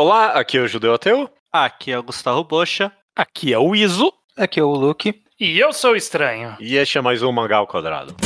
Olá, aqui é o Judeu Ateu. Aqui é o Gustavo Bocha. Aqui é o Iso. Aqui é o Luke. E eu sou o estranho. E este é mais um Mangá ao Quadrado.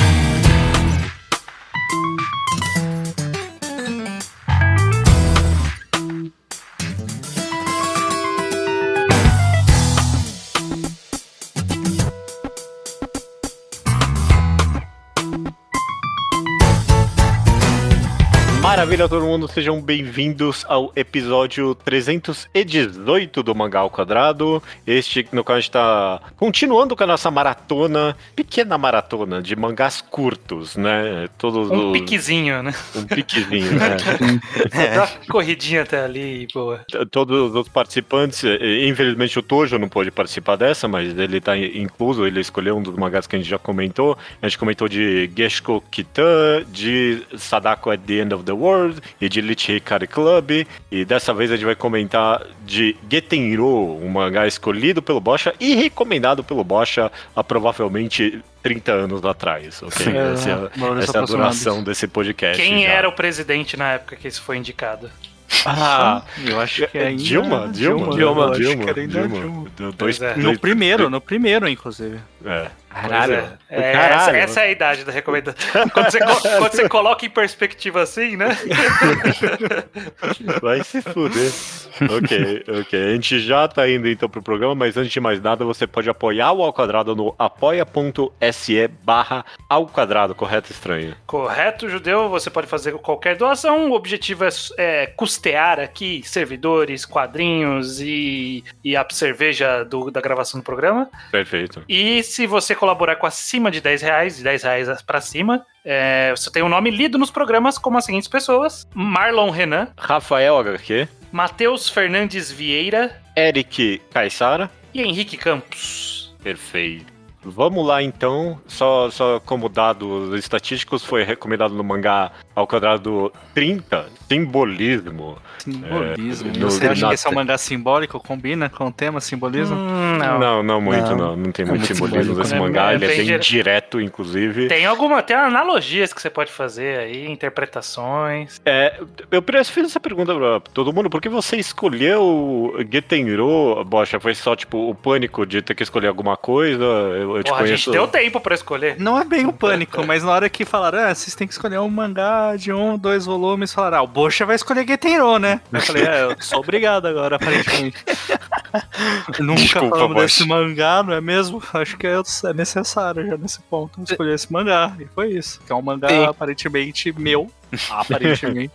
Maravilha, todo mundo, sejam bem-vindos ao episódio 318 do Mangá ao Quadrado. Este no qual a gente tá continuando com a nossa maratona, pequena maratona de mangás curtos, né? Todos Um os- piquezinho, né? Um piquezinho, né? Dá uma corridinha até ali, boa. Todos os participantes, infelizmente o Tojo não pôde participar dessa, mas ele tá in- incluso, ele escolheu um dos mangás que a gente já comentou. A gente comentou de Geshko Kitan, de Sadako at the End of the World e de Lich Hikari Club. E dessa vez a gente vai comentar de Getenro, um mangá escolhido pelo Bocha e recomendado pelo Bocha há provavelmente 30 anos atrás, ok? Sim. essa é, a- Valores essa é a duração desse podcast. Quem já. era o presidente na época que isso foi indicado? Ah, Eu acho que é ainda... Dilma, Dilma, Dilma, Dilma, acho Dilma, que era ainda Dilma. Dilma. Do- Dois, é. dois- No primeiro, no primeiro, inclusive. É. Pois é. É, Caralho. Essa, essa é a idade da recomendação. Quando você, quando você coloca em perspectiva assim, né? Vai se fuder. ok, ok. A gente já tá indo então pro programa, mas antes de mais nada, você pode apoiar o Ao Quadrado no apoia.se barra ao quadrado, correto, estranho? Correto, judeu, você pode fazer qualquer doação. O objetivo é, é custear aqui servidores, quadrinhos e, e a cerveja do- da gravação do programa. Perfeito. E se você colaborar com acima de 10 reais, de 10 reais pra cima, é, você tem o nome lido nos programas como as seguintes pessoas: Marlon Renan, Rafael HQ, Matheus Fernandes Vieira Eric Caissara. e Henrique Campos. Perfeito. Vamos lá então, só, só como dados estatísticos, foi recomendado no mangá ao quadrado 30, simbolismo. Simbolismo. É, no- Você acha na- que esse é um mangá simbólico? Combina com o tema simbolismo? Hum, não. Não, não muito, Não. não. Não tem É muito simbolismo desse né? mangá, É ele é bem bem dire- direto, inclusive. Tem alguma, tem analogias que você pode fazer aí, interpretações. É, eu fiz essa pergunta pra todo mundo, por que você escolheu Getenro, Bocha? Foi só, tipo, o pânico de ter que escolher alguma coisa? Eu, eu te Porra, a conheço... gente deu tempo pra escolher. Não é bem o pânico, mas na hora que falaram, ah, vocês têm que escolher um mangá de um, dois volumes, falaram, ah, o Bocha vai escolher Getenro, né? Eu falei, é, eu sou obrigado agora, aparentemente. Nunca Desculpa, falamos desse mangá, não é mesmo? Acho que é é necessário já nesse ponto escolher esse mangá. E foi isso. Que é um mangá Sim. aparentemente meu. Aparentemente.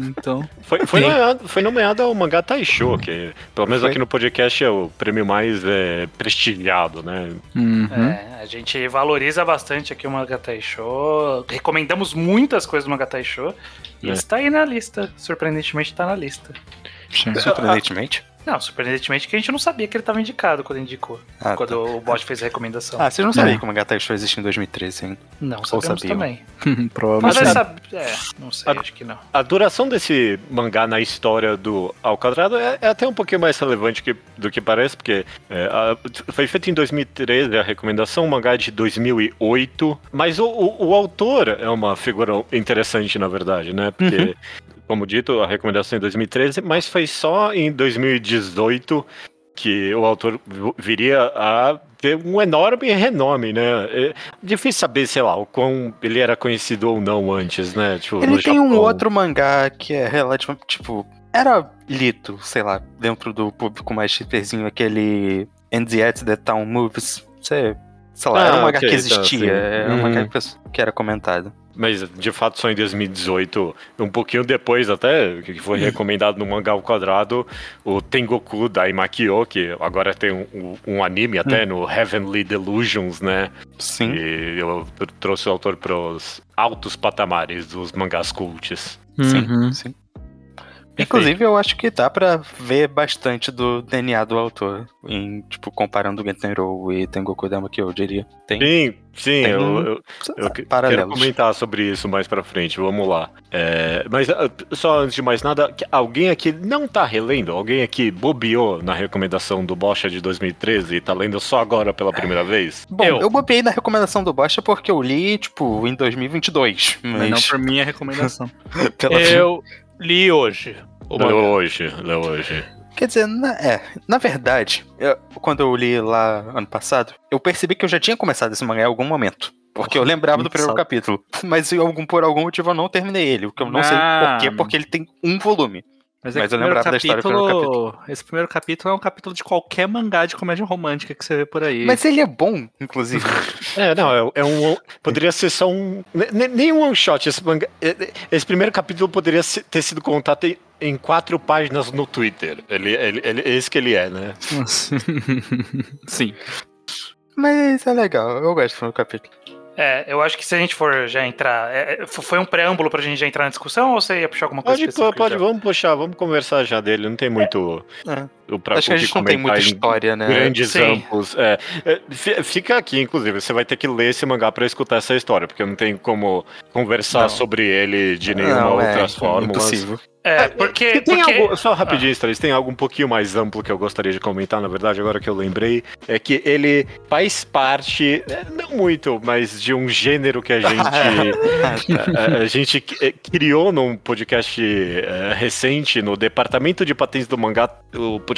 então. Foi, foi, Sim. nomeado, foi nomeado ao mangá Taisho, que pelo menos Foi. aqui no podcast é o prêmio mais é, prestigiado, né? Uhum. É, a gente valoriza bastante aqui o Magatai Show. Recomendamos muitas coisas do Magatai Show. E É. está aí na lista. Surpreendentemente está na lista. Surpreendentemente. Não, surpreendentemente que a gente não sabia que ele estava indicado quando indicou. Ah, quando tá. o bot fez a recomendação. Ah, vocês não sabiam É. que o Mangá Show existe em 2013, hein? não, ou sabemos sabiam. também. Mas Provavelmente. vai sim. saber. É, não sei, Ah, acho que não. A duração desse mangá na história do Ao Quadrado é, é até um pouquinho mais relevante que- do que parece, porque é, a- foi feito em 2013 a recomendação, o mangá é de 2008, mas o, o- o autor é uma figura interessante, na verdade, né? Porque, como dito, a recomendação em 2013, mas foi só em 2018 que o autor vi- viria a ter um enorme renome, né? É difícil saber, sei lá, o quão ele era conhecido ou não antes, né? Tipo, Ele tem um Japão. outro mangá que é relativamente, tipo, era lido, sei lá, dentro do público mais chipperzinho, aquele And the At The Town Moves. Você, sei lá, Ah, era um mangá ok, que tá, existia, era um Uhum. que era comentado. Mas de fato só em 2018, um pouquinho depois até, que foi recomendado no Mangá ao Quadrado, o Tengoku da Imakio, que agora tem um, um- anime até no Heavenly Delusions, né? Sim. E eu trouxe o autor para os altos patamares dos mangás cults. Sim, Uhum. sim. Inclusive, eu acho que dá pra ver bastante do DNA do autor, em, tipo, comparando Gentenro e Tengoku Dama, que eu diria. Tem, Sim, sim, Tem eu, um- eu- eu que- quero comentar sobre isso mais pra frente, vamos lá. É, mas ah, só antes de mais nada, alguém aqui não tá relendo? Alguém aqui bobeou na recomendação do Bocha de 2013 e tá lendo só agora pela primeira vez? Bom, Eu. eu, bobeei na recomendação do Bocha porque eu li, tipo, em 2022. Mas não Mas por minha recomendação. pela Eu li hoje. Leu hoje, leu hoje. Quer dizer, na, é, na verdade, eu- quando eu li lá ano passado, eu percebi que eu já tinha começado esse mangá em algum momento. Porque eu lembrava do primeiro capítulo. Mas algum, por algum motivo eu não terminei ele. O que eu não sei Ah. por quê, porque ele tem um volume. Mas, Mas é que eu lembrava da história do primeiro Esse primeiro capítulo é um capítulo de qualquer mangá de comédia romântica que você vê por aí. Mas ele é bom, inclusive. É, não, é, é um. Poderia ser só um. ne- Nem um one shot. Esse, é- esse primeiro capítulo poderia ter sido contado em, em quatro páginas no Twitter. Ele, ele, ele, é esse que ele é, né? Sim. Mas é legal, eu gosto do primeiro capítulo. É, eu acho que se a gente for já entrar. é, é, foi um preâmbulo pra gente já entrar na discussão ou você ia puxar alguma coisa Pode, pode, já? vamos puxar, vamos conversar já dele. Não tem muito. É. O pra, Acho que a gente não tem comentar muita história, né? Grandes Sim. amplos. É, É, fi- fica aqui, inclusive, você vai ter que ler esse mangá pra escutar essa história, porque não tem como conversar Não. sobre ele de nenhuma Não, é outras fórmulas. impossível. É, porque. Tem porque- algo, só rapidinho, Strays, tem algo um pouquinho mais amplo que eu gostaria de comentar, na verdade, agora que eu lembrei, é que ele faz parte, é, não muito, mas de um gênero que a gente, a, a- a gente criou num podcast recente, no Departamento de Patentes do Mangá, o podcast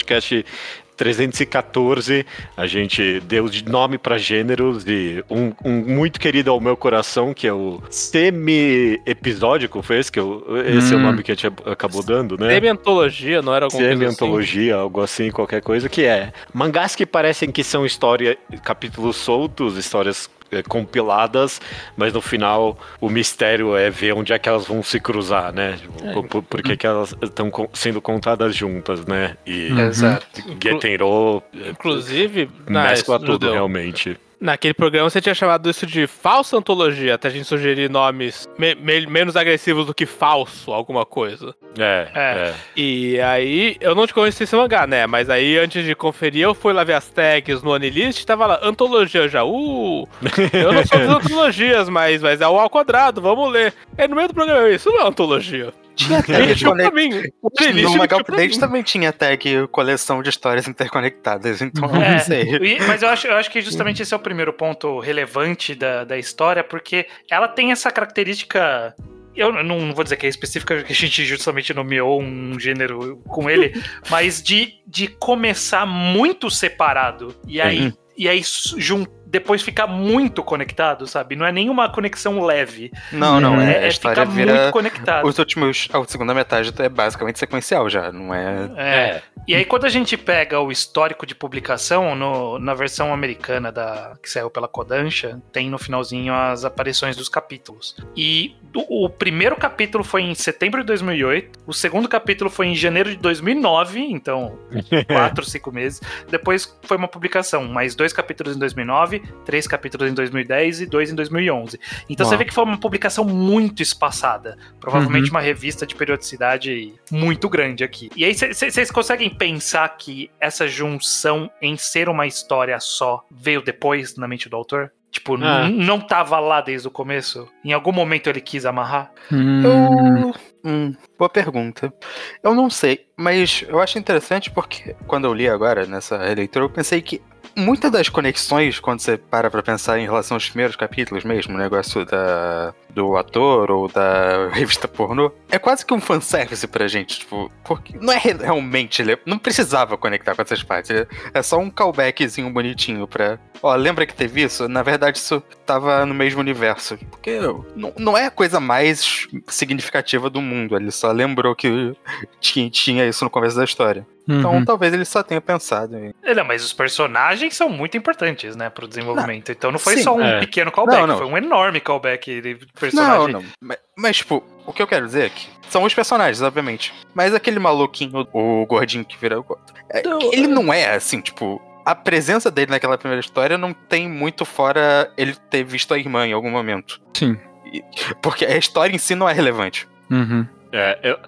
314, a gente deu de nome para gêneros e um, um muito querido ao meu coração, que é o semi-episódico, foi esse que eu, esse é o Hum. nome que a gente acabou dando, né? Semi-antologia, não era alguma assim? Semi-antologia, algo assim, qualquer coisa, que é mangás que parecem que são história, capítulos soltos, histórias compiladas, mas no final o mistério é ver onde é que elas vão se cruzar, né? Por, por, por que, que elas estão sendo contadas juntas, né? E Uhum. Exato. Getenro Inclusive, na, mescla tudo, Judeu, realmente. Naquele programa você tinha chamado isso de falsa antologia, até a gente sugerir nomes me- me- menos agressivos do que falso, alguma coisa. É, É. é. E aí, eu não te conheci esse mangá, né? Mas aí, antes de conferir, eu fui lá ver as tags no Anilist e tava lá, antologia já. Uh! Eu não sou das antologias, mas, mas é o ao quadrado, vamos ler. Aí no meio do programa, isso não é antologia. Tinha tag Anilist No pra Update também tinha tag coleção de histórias interconectadas, então eu É. não sei. E- mas eu acho, eu acho que justamente esse é o primeiro ponto relevante da, da história, porque ela tem essa característica. Eu não vou dizer que é específica, porque a gente justamente nomeou um gênero com ele, mas de, de começar muito separado e aí, e aí jun- depois ficar muito conectado, sabe? Não é nenhuma conexão leve. Não, não, é, é, a história ficar vira... muito conectado. Os últimos... A segunda metade é basicamente sequencial já, não é... É. E aí, quando a gente pega o histórico de publicação, no- na versão americana da, que saiu pela Kodansha, tem no finalzinho as aparições dos capítulos. E o, o primeiro capítulo foi em setembro de 2008, o segundo capítulo foi em janeiro de 2009, então quatro, cinco meses. Depois foi uma publicação, mais dois capítulos em 2009, três capítulos em 2010 e dois em 2011. Então você Uau. vê que foi uma publicação muito espaçada. Provavelmente uma revista de periodicidade muito grande aqui. E aí vocês conseguem pensar que essa junção em ser uma história só veio depois na mente do autor? Tipo, Ah. não tava lá desde o começo? Em algum momento ele quis amarrar? Eu. Hum, boa pergunta. Eu não sei, mas eu acho interessante porque quando eu li agora nessa releitura, eu pensei que muitas das conexões, quando você para pra pensar em relação aos primeiros capítulos mesmo, o negócio da, do ator ou da revista pornô, é quase que um fanservice pra gente, tipo, porque não é re- realmente, ele não precisava conectar com essas partes, é- é só um callbackzinho bonitinho pra, ó, lembra que teve isso? Na verdade isso tava no mesmo universo, porque não, não é a coisa mais significativa do mundo, ele só lembrou que tinha, tinha isso no começo da história. Então Uhum. talvez ele só tenha pensado em... É, Não, mas os personagens são muito importantes, né, pro desenvolvimento. então não foi sim, só um é. pequeno callback, Não, não. foi um enorme callback de Não, personagem. não. Mas, mas, tipo, o que eu quero dizer é que são os personagens, obviamente. Mas aquele maluquinho, o gordinho que vira o gordo. é, Não, ele não é assim, tipo. A presença dele naquela primeira história não tem muito fora ele ter visto a irmã em algum momento. Sim. Porque a história em si não é relevante. Uhum. É, eu,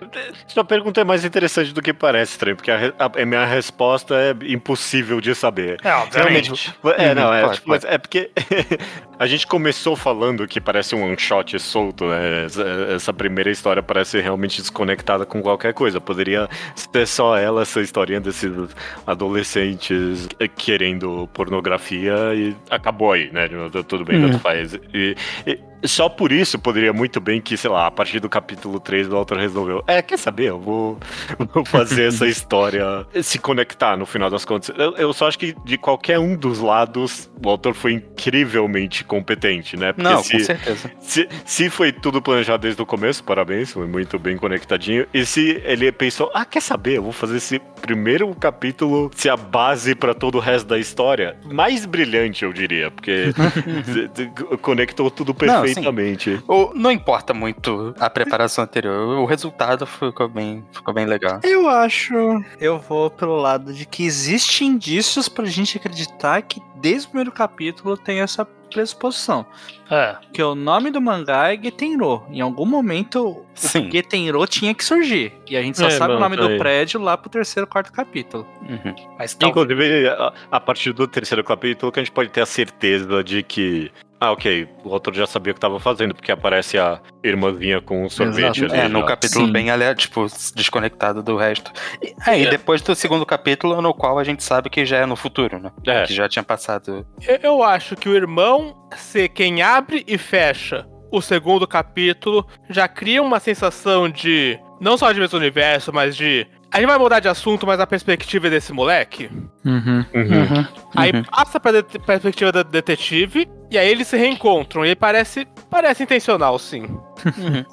sua pergunta é mais interessante do que parece, Trem, porque a, a- a minha resposta é impossível de saber. É, obviamente. É, Uhum, não, é, claro, tipo, mas é porque a gente começou falando que parece um one shot solto, né? Essa, essa primeira história parece realmente desconectada com qualquer coisa. Poderia ser só ela, essa historinha desses adolescentes querendo pornografia e acabou aí, né? Tudo bem, Hum. tanto faz. E, e só por isso poderia muito bem que, sei lá, a partir do capítulo 3 o autor resolveu. É, quer saber? Eu vou, vou fazer essa história se conectar no final das contas. Eu, eu só acho que de qualquer um dos lados, o autor foi incrivelmente competente, né? Porque Não, com se, certeza. se, se foi tudo planejado desde o começo, parabéns, foi muito bem conectadinho. E se ele pensou, ah, quer saber? Eu vou fazer esse primeiro capítulo ser a base pra todo o resto da história. Mais brilhante, eu diria, porque conectou tudo Não, perfeitamente. O- não importa muito a preparação anterior, o resultado ficou bem, ficou bem legal. Eu acho. Eu vou pelo lado de que existem indícios pra gente acreditar que desde o primeiro capítulo tem essa pressuposição. É. Que o nome do mangá é Getenro. Em algum momento, Sim. Getenro tinha que surgir. E a gente só É, sabe o nome do aí. prédio lá pro terceiro, quarto capítulo. Uhum. Mas. Inclusive, a, a partir do terceiro capítulo, que a gente pode ter a certeza de que. Ah, ok, o autor já sabia o que estava fazendo, porque aparece a irmãzinha com um sorvete Exato. ali. É, no capítulo Sim. bem aleatório, tipo, desconectado do resto. E, é, e É. depois do segundo capítulo, no qual a gente sabe que já é no futuro, né? É. Que já tinha passado. Eu, eu acho que o irmão ser quem abre e fecha o segundo capítulo já cria uma sensação de. Não só de mesmo universo, mas de. A gente vai mudar de assunto, mas a perspectiva desse moleque. Uhum. Uhum. Aí Uhum. passa pra perspectiva do detetive. E aí eles se reencontram. E aí parece. Parece intencional, sim.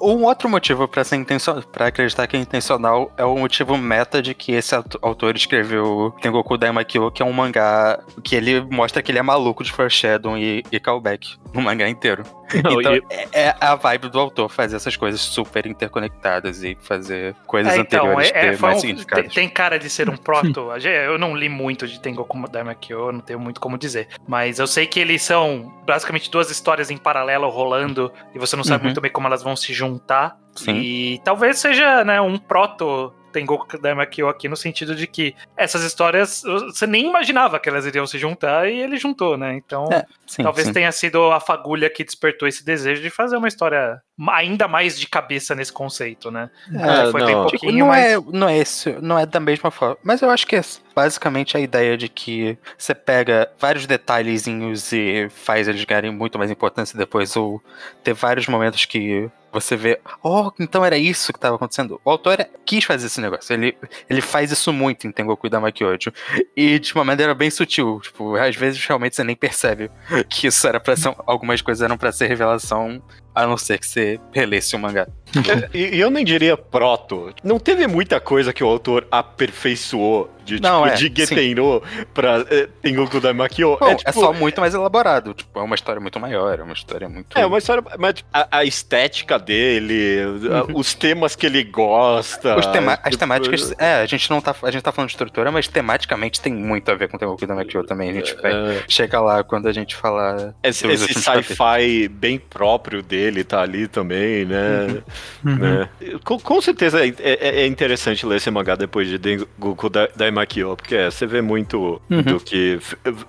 Um outro motivo pra ser intencional, para acreditar que é intencional é o motivo meta de que esse auto- autor escreveu Tengoku Daimakyo, que é um mangá que ele mostra que ele é maluco de foreshadow e, e callback no mangá inteiro. Não, então e- é, é a vibe do autor fazer essas coisas super interconectadas e fazer coisas É, então, anteriores é, é, ter foi mais um- significado. tem, cara de ser um proto. Eu não li muito de Tengoku Daimakyo, eu não tenho muito como dizer. Mas eu sei que eles são basicamente duas histórias em paralelo rolando e você não sabe Uhum. muito bem como elas vão se juntar. Sim. E talvez seja né, um proto Tengoku Daimakyo aqui no sentido de que essas histórias você nem imaginava que elas iriam se juntar e ele juntou, né? Então É, Sim, talvez sim. tenha sido a fagulha que despertou esse desejo de fazer uma história ainda mais de cabeça nesse conceito, né? É, foi bem não. Tipo, pouquinho, não, mas... é, não é esse, não é da mesma forma. Mas eu acho que é basicamente a ideia de que você pega vários detalhezinhos e faz eles ganharem muito mais importância depois, ou ter vários momentos que você vê, oh, então era isso que estava acontecendo. O autor é- quis fazer esse negócio. Ele, ele faz isso muito em Tengoku Damakyojo. E de uma maneira bem sutil. Tipo, às vezes realmente você nem percebe que isso era pra ser. Algumas coisas eram pra ser revelação, a não ser que você relesse o mangá. E eu nem diria proto. Não teve muita coisa que o autor aperfeiçoou de, Não, tipo, é, de Getenro pra eh, Tengoku Daimakyo. Bom, é, é, tipo, só muito mais elaborado. Tipo, é uma história muito maior, é uma história muito. É, uma história. Mas tipo, a, a estética dele, a- os temas que ele gosta. Os tema- as tipo, temáticas. É, a gente não tá. A gente tá falando de estrutura, mas tematicamente tem muito a ver com o Tengoku Damakyo também. A gente vai. é, Chega lá quando a gente falar. esse esse sci-fi bem próprio dele tá ali também, né? Uhum. né? Com, com certeza é, é- é interessante ler esse mangá depois de Dengoku Da- Daimakyo, porque é, você vê muito Uhum. do que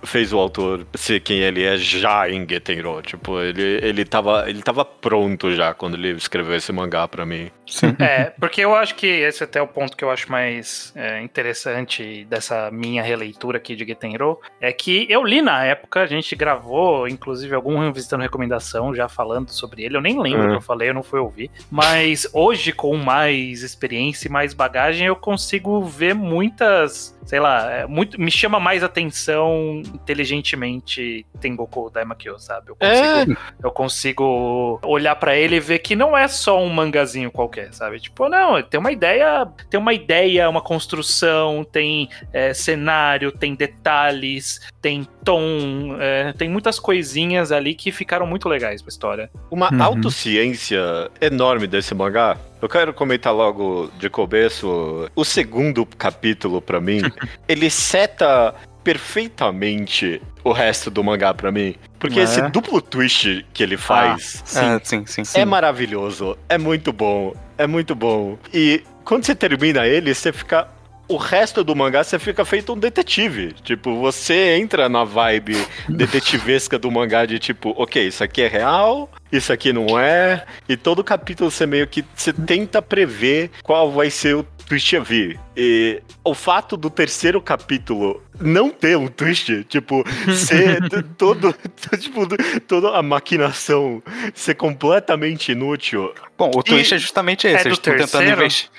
fez o autor ser quem ele é já em Getenro. Tipo, ele, ele, tava, ele tava pronto já quando ele escreveu esse mangá pra mim. Sim. É, porque eu acho que esse é até o ponto que eu acho mais é, interessante dessa minha releitura aqui de Getenro, é que eu li na época, a gente gravou, inclusive, algum visitando recomendação já falando sobre ele, eu nem lembro o Uhum. que eu falei, eu não fui ouvir, mas hoje, com mais experiência e mais bagagem, eu consigo ver muitas, sei lá, é, muito, me chama mais atenção inteligentemente Tengoku Daimakyo, sabe? Eu consigo eu consigo olhar pra ele e ver que não é só um mangazinho qualquer, sabe? Tipo, não, tem uma ideia, tem uma ideia, uma construção, tem é, cenário, tem detalhes, tem tom, é, tem muitas coisinhas ali que ficaram muito legais pra história. Uma Uhum. autociência enorme desse mangá. Eu quero comentar logo de começo. O segundo capítulo, pra mim, ele seta perfeitamente o resto do mangá pra mim. Porque É. esse duplo twist que ele faz Sim, é, sim, sim. é maravilhoso. É muito bom. É muito bom. E quando você termina ele, você fica. o resto do mangá você fica feito um detetive. Tipo, você entra na vibe detetivesca do mangá de tipo, ok, isso aqui é real, isso aqui não é. E todo capítulo você meio que você tenta prever qual vai ser o twist a vir. E o fato do terceiro capítulo não ter um twist, tipo, ser todo, tipo, toda a maquinação ser completamente inútil. Bom, o twist E é justamente é esse. do eles estão tentando, investi-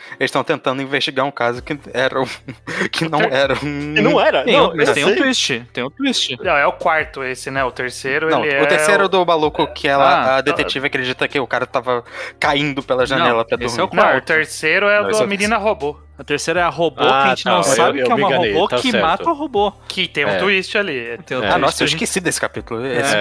tentando investigar um caso que era um... que não era um. E não era. Tem, não, um- mas tem um twist. Tem um twist. Não, é o quarto esse, né? O terceiro, Não, ele o é terceiro é o do maluco que ela, Ah, a detetive acredita que o cara tava caindo pela janela pra esse dormir. é o Não, o quarto. terceiro é o Não, esse é da o menina robô. A terceira é a robô, Ah, que a gente tá, não eu- sabe eu que é me uma enganei, robô tá que certo. mata o robô. Que tem um É. twist ali. Tem o É, Ah, nossa, eu esqueci desse capítulo. Esse- É,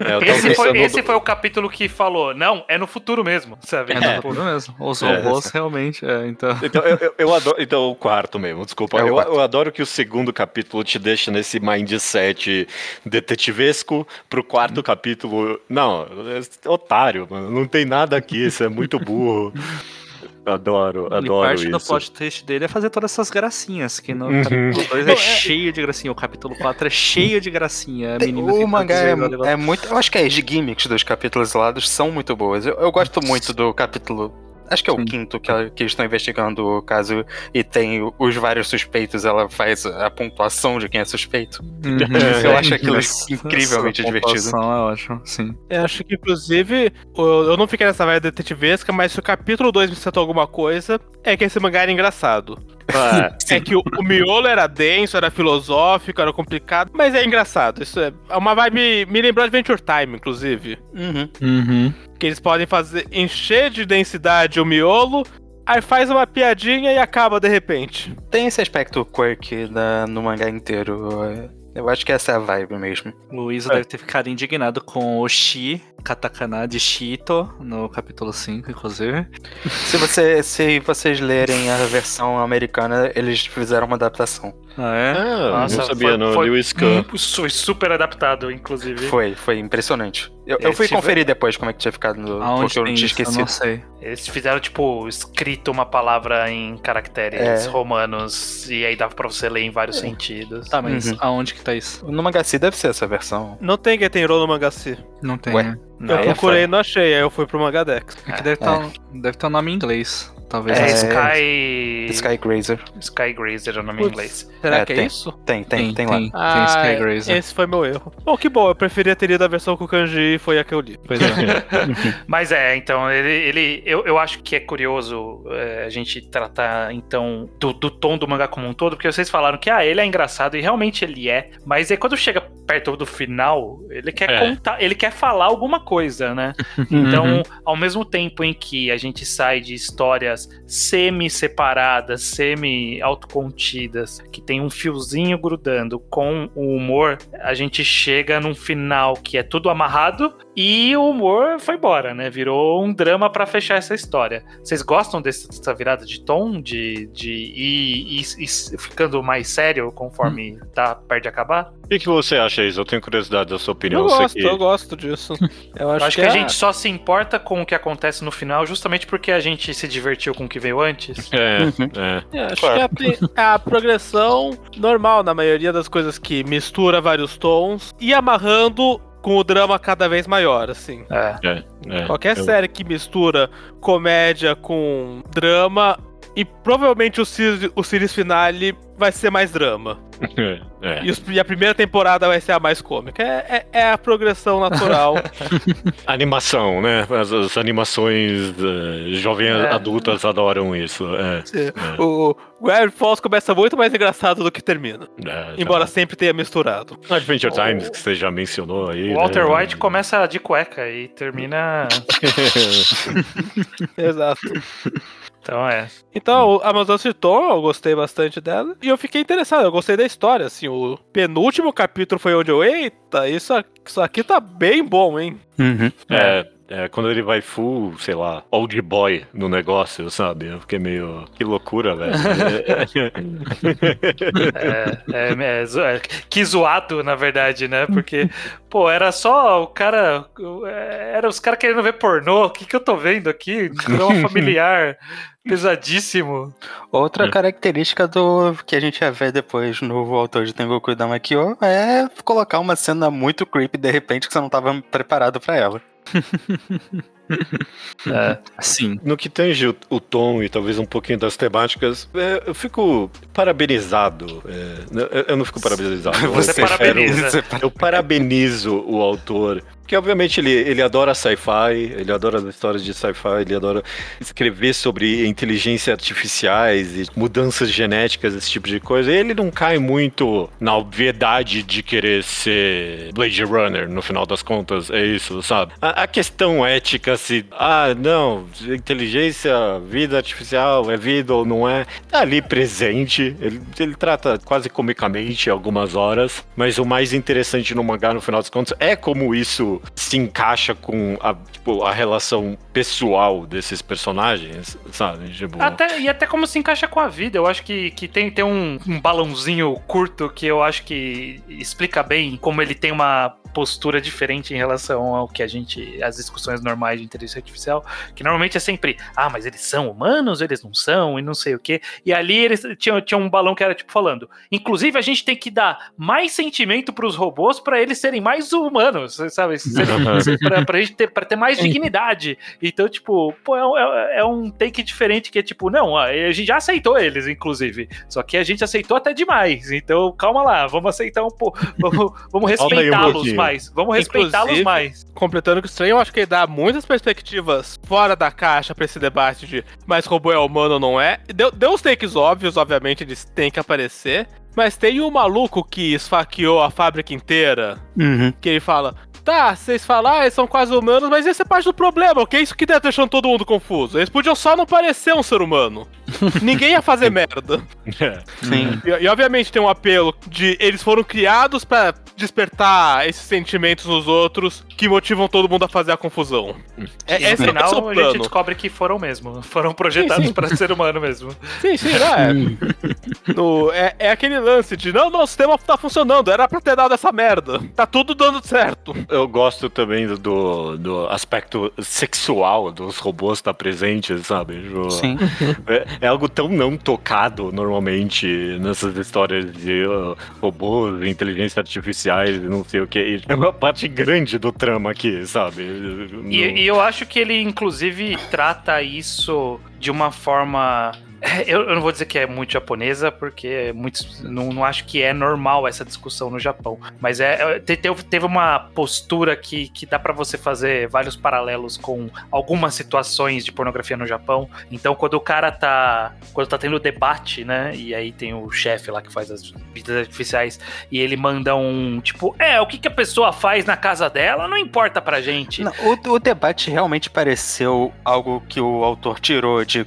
é, eu tava Esse, foi, esse do- foi o capítulo que falou, não, é no futuro mesmo, sabe? É, no mesmo. Os É. robôs realmente, é, então... Então, eu, eu- eu adoro. Então, o quarto mesmo, desculpa. É eu, quarto. eu adoro que o segundo capítulo te deixa nesse mindset detetivesco. Pro quarto capítulo. Não, é otário, mano. Não tem nada aqui, isso é muito burro. Adoro, E adoro parte do isso. plot twist dele é fazer todas essas gracinhas, que no Uhum. capítulo 2 Não, é é- cheio de gracinha, o capítulo 4 é cheio de gracinha. A Tem- menina o mangá é, é muito. Eu acho que as gimmicks dos capítulos lados são muito boas. Eu, eu gosto muito do capítulo. Acho que é o Sim. quinto que, ela- que eles estão investigando o caso e tem os vários suspeitos. Ela faz a pontuação de quem é suspeito. Uhum. Eu acho aquilo Essa- incrivelmente essa divertido. pontuação É ótimo, sim. Eu acho que, inclusive, eu, eu não fiquei nessa vibe detetivesca, mas se o capítulo 2 me sentou alguma coisa, é que esse mangá era engraçado. Ah, É que o, o miolo era denso, era filosófico, era complicado, mas é engraçado. Isso é é uma vibe. Me lembrou Adventure Time, inclusive. Uhum. Uhum. Que eles podem fazer encher de densidade o miolo, aí faz uma piadinha e acaba de repente. Tem esse aspecto quirk da- no mangá inteiro. Eu acho que essa é a vibe mesmo. Luísa É. deve ter ficado indignado com o Shi, katakana de Shito, no capítulo 5, inclusive. Se, você, se vocês lerem a versão americana, eles fizeram uma adaptação. Ah, é? ah, Nossa, não sabia, foi- no foi- Lewis Kahn. foi super adaptado, inclusive. Foi, foi impressionante. Eu, É, eu fui tipo- conferir depois como é que tinha ficado no. Aonde porque eu não tinha isso? Eu esquecido. não sei. Eles fizeram, tipo, escrito uma palavra em caracteres É. romanos e aí dava pra você ler em vários sentidos. Tá, mas Uhum. aonde que tá isso? No Mangaci deve ser essa versão. Não tem Getenro no Mangaci. Não tem, Ué. né? Não, Eu é procurei e não achei, aí eu fui pro Mangadex. É que deve estar deve tá o nome em inglês. Talvez. É, É, Sky... Sky Grazer. Sky Grazer é o nome em inglês. Será É, que é tem. isso? Tem, tem, tem, lá. Tem, Ah, Sky Grazer. esse foi meu erro. Bom, que bom, eu preferia ter lido a versão com o kanji e foi a que eu li. Pois é. Mas é, então, ele. ele eu, eu acho que é curioso é, a gente tratar, então, do, do tom do mangá como um todo, porque vocês falaram que, ah, ele é engraçado, e realmente ele é, mas aí quando chega perto do final, ele quer É. contar, ele quer falar alguma coisa, né? Então, ao mesmo tempo em que a gente sai de histórias semi-separadas, semi-autocontidas, que tem um fiozinho grudando com o humor, a gente chega num final que é tudo amarrado e o humor foi embora, né? Virou um drama pra fechar essa história. Vocês gostam desse- dessa virada de tom, de, de ir, ir- ir ficando mais sério conforme tá perto de acabar? O que, que você acha, Isa? Eu tenho curiosidade da sua opinião. Eu gosto, que- eu gosto disso. Eu acho, Eu acho que, que, a é- gente só se importa com o que acontece no final justamente porque a gente se divertiu com o que veio antes. É, Uhum. é. É, acho Claro. que é a, é a progressão normal na maioria das coisas que mistura vários tons e amarrando com o drama cada vez maior, assim. É. é. Qualquer Eu- série que mistura comédia com drama e provavelmente o series, o series finale vai ser mais drama. É. E, os- e a primeira temporada vai ser a mais cômica. É, é- é a progressão natural. Animação, né? As, as animações eh, jovens É. adultas adoram isso. É, o Gravity Falls começa muito mais engraçado do que termina. é, Embora tá. sempre tenha misturado. Adventure Times, que você já mencionou aí. O Walter né? White começa de cueca e termina. Exato. Então é. Então, a Amazon citou, eu gostei bastante dela. E eu fiquei interessado, eu gostei da história, assim. O penúltimo capítulo foi onde eu, eita, isso, aqui- isso aqui tá bem bom, hein? Uhum. É, é, quando ele vai full, sei lá, old boy no negócio, sabe? Eu fiquei meio. Que loucura, velho. É, é, é, zo- é, que zoado, na verdade, né? Porque, pô, era só o cara. Era os caras querendo ver pornô. O que, que eu tô vendo aqui? Drama familiar pesadíssimo. Outra É. característica do que a gente ia ver depois no autor de Tengoku Damakyo é colocar uma cena muito creepy de repente que você não tava preparado pra ela. É. Sim. No que tange o, o tom e talvez um pouquinho das temáticas, é, eu fico parabenizado. é, eu, eu não fico parabenizado. eu Você prefiro- parabeniza. Você- Eu parabenizo o autor. Porque, obviamente, ele, ele adora sci-fi, ele adora as histórias de sci-fi, ele adora escrever sobre inteligência artificiais e mudanças genéticas, esse tipo de coisa. Ele não cai muito na obviedade de querer ser Blade Runner, no final das contas. É isso, sabe? A, a questão ética, se. Ah, não, inteligência, vida artificial, é vida ou não é, tá ali presente. Ele, ele trata quase comicamente algumas horas, mas o mais interessante no mangá, no final das contas, é como isso se encaixa com a, tipo, a relação pessoal desses personagens, sabe? Tipo, Até, e até como se encaixa com a vida. Eu acho que, que tem, tem um, um balãozinho curto que eu acho que explica bem como ele tem uma postura diferente em relação ao que a gente. as discussões normais de inteligência artificial. Que normalmente é sempre, ah, mas eles são humanos, eles não são, e não sei o quê. E ali eles tinham, tinha um balão que era tipo falando. Inclusive, a gente tem que dar mais sentimento pros robôs pra eles serem mais humanos, sabe? Pra, pra gente ter, pra ter mais dignidade. Então, tipo, pô, é, um- é- é um take diferente que é tipo, não, a gente já aceitou eles, inclusive. Só que a gente aceitou até demais. Então, calma lá, vamos aceitar um pouco. Vamos, vamos respeitá-los. Mais. Vamos respeitá-los mais. Completando com o estranho, eu acho que ele dá muitas perspectivas fora da caixa pra esse debate de mas robô é humano ou não é. Deu, deu os takes óbvios, obviamente, eles têm que aparecer. Mas tem o maluco que esfaqueou a fábrica inteira, Uhum. que ele fala: Tá, vocês falam, ah, eles são quase humanos, mas esse é parte do problema, ok? Isso que tá deixando todo mundo confuso. Eles podiam só não parecer um ser humano. Ninguém ia fazer merda. é. Sim. E, e, obviamente tem um apelo de eles foram criados pra despertar esses sentimentos nos outros que motivam todo mundo a fazer a confusão. É, E esse no é o final, seu a gente plano. descobre que foram mesmo. Foram projetados Sim, sim. para ser humano mesmo. Sim, sim, é. No- é. É aquele lance de não, não, o sistema tá funcionando, era pra ter dado essa merda. Tá tudo dando certo. Eu gosto também do, do aspecto sexual dos robôs estar presente, sabe? Tipo, Sim. É, é algo tão não tocado normalmente nessas histórias de uh, robôs, inteligência artificiais não sei o que. É uma parte grande do trama aqui, sabe? No- E, e eu acho que ele, inclusive, trata isso de uma forma. Eu, eu não vou dizer que é muito japonesa, porque é muito, não, não acho que é normal essa discussão no Japão. Mas é, é- te- teve, uma postura que, que dá pra você fazer vários paralelos com algumas situações de pornografia no Japão. Então, quando o cara tá. Quando tá tendo debate, né? E aí tem o chefe lá que faz as vidas artificiais. E ele manda um tipo, é, o que, que a pessoa faz na casa dela não importa pra gente. Não, o, o debate realmente pareceu algo que o autor tirou de,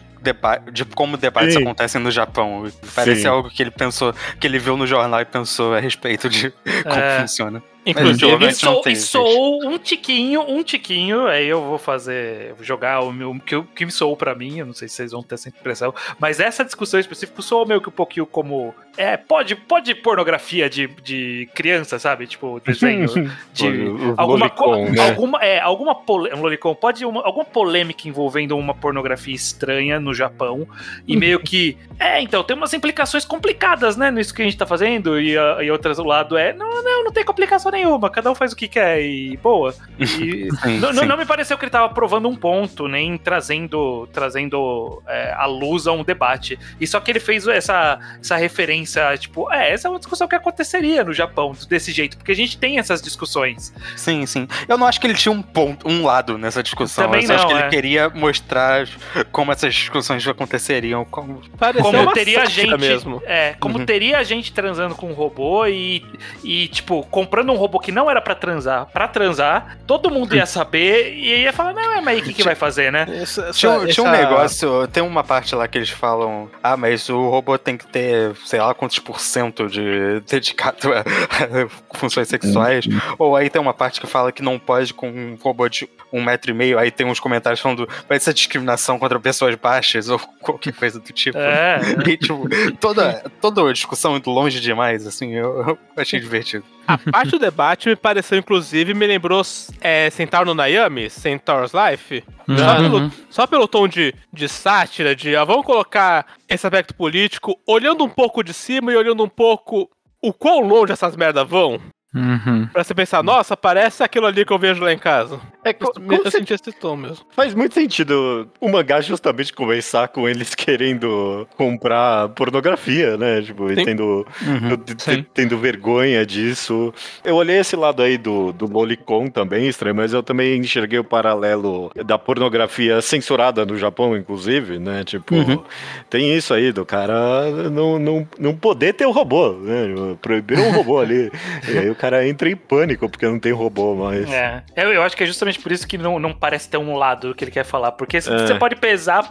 de como debates Sim. acontecem no Japão. Parece Sim. algo que ele pensou, que ele viu no jornal e pensou a respeito de como É. funciona. Inclusive, sou, tem, sou um tiquinho, um tiquinho, aí eu vou fazer, vou jogar o meu, que, que me soou pra mim, eu não sei se vocês vão ter essa impressão, mas essa discussão específica soou meio que um pouquinho como, é, pode, pode pornografia de, de criança, sabe? Tipo, desenho de O- o alguma, né? alguma, é, alguma pole, um lolicon, pode uma, alguma polêmica envolvendo uma pornografia estranha no Japão e meio que, é, então tem umas implicações complicadas, né, nisso que a gente tá fazendo e, a- e outras do lado é, não, não, não tem complicação nenhuma, cada um faz o que quer e boa. E Sim, não, não- sim. não me pareceu que ele tava provando um ponto, nem trazendo, trazendo é, a luz a um debate. E só que ele fez essa, essa referência, tipo, é, essa é uma discussão que aconteceria no Japão desse jeito, porque a gente tem essas discussões. Sim, sim. Eu não acho que ele tinha um ponto, um lado nessa discussão. Também eu só acho não, que é. ele queria mostrar como essas discussões aconteceriam. Como... pareceu Como teria gente. mesmo. É, como Uhum. teria gente transando com um robô e, e, tipo, comprando um robô que não era pra transar, pra transar, todo mundo ia saber e ia falar, não, mas aí o que, que vai fazer, né? Essa- essa- Tinha, um- tinha um essa- negócio, tem uma parte lá que eles falam, ah, mas o robô tem que ter, sei lá, quantos por cento de dedicado a, a funções sexuais. Ou aí tem uma parte que fala que não pode com um robô de um metro e meio, aí tem uns comentários falando, vai ser discriminação contra pessoas baixas, ou qualquer coisa do tipo. É. E, tipo, toda, toda a discussão muito longe demais, assim, eu, eu achei divertido. A parte do debate me pareceu, inclusive, me lembrou é, Centaur no Nayami, Centaur's Life. Só, pelo, só pelo tom de, de sátira, de ah, vamos colocar esse aspecto político, olhando um pouco de cima e olhando um pouco o quão longe essas merdas vão. Uhum. Pra você pensar, nossa, parece aquilo ali que eu vejo lá em casa. É, co- Eu, como eu você- senti esse tom mesmo. Faz muito sentido o mangá justamente começar com eles querendo comprar pornografia, né? Tipo, e Sim. tendo, Uhum. tendo vergonha disso. Eu olhei esse lado aí do, do Lolicon também, estranho, mas eu também enxerguei o paralelo da pornografia censurada no Japão, inclusive, né? Tipo, Uhum. tem isso aí do cara não, não, não poder ter o robô, né? Proibiram o robô ali. E aí o cara entra em pânico porque não tem robô mais. É, eu, eu acho que é justamente por isso que não, não parece ter um lado que ele quer falar, porque É. você pode pesar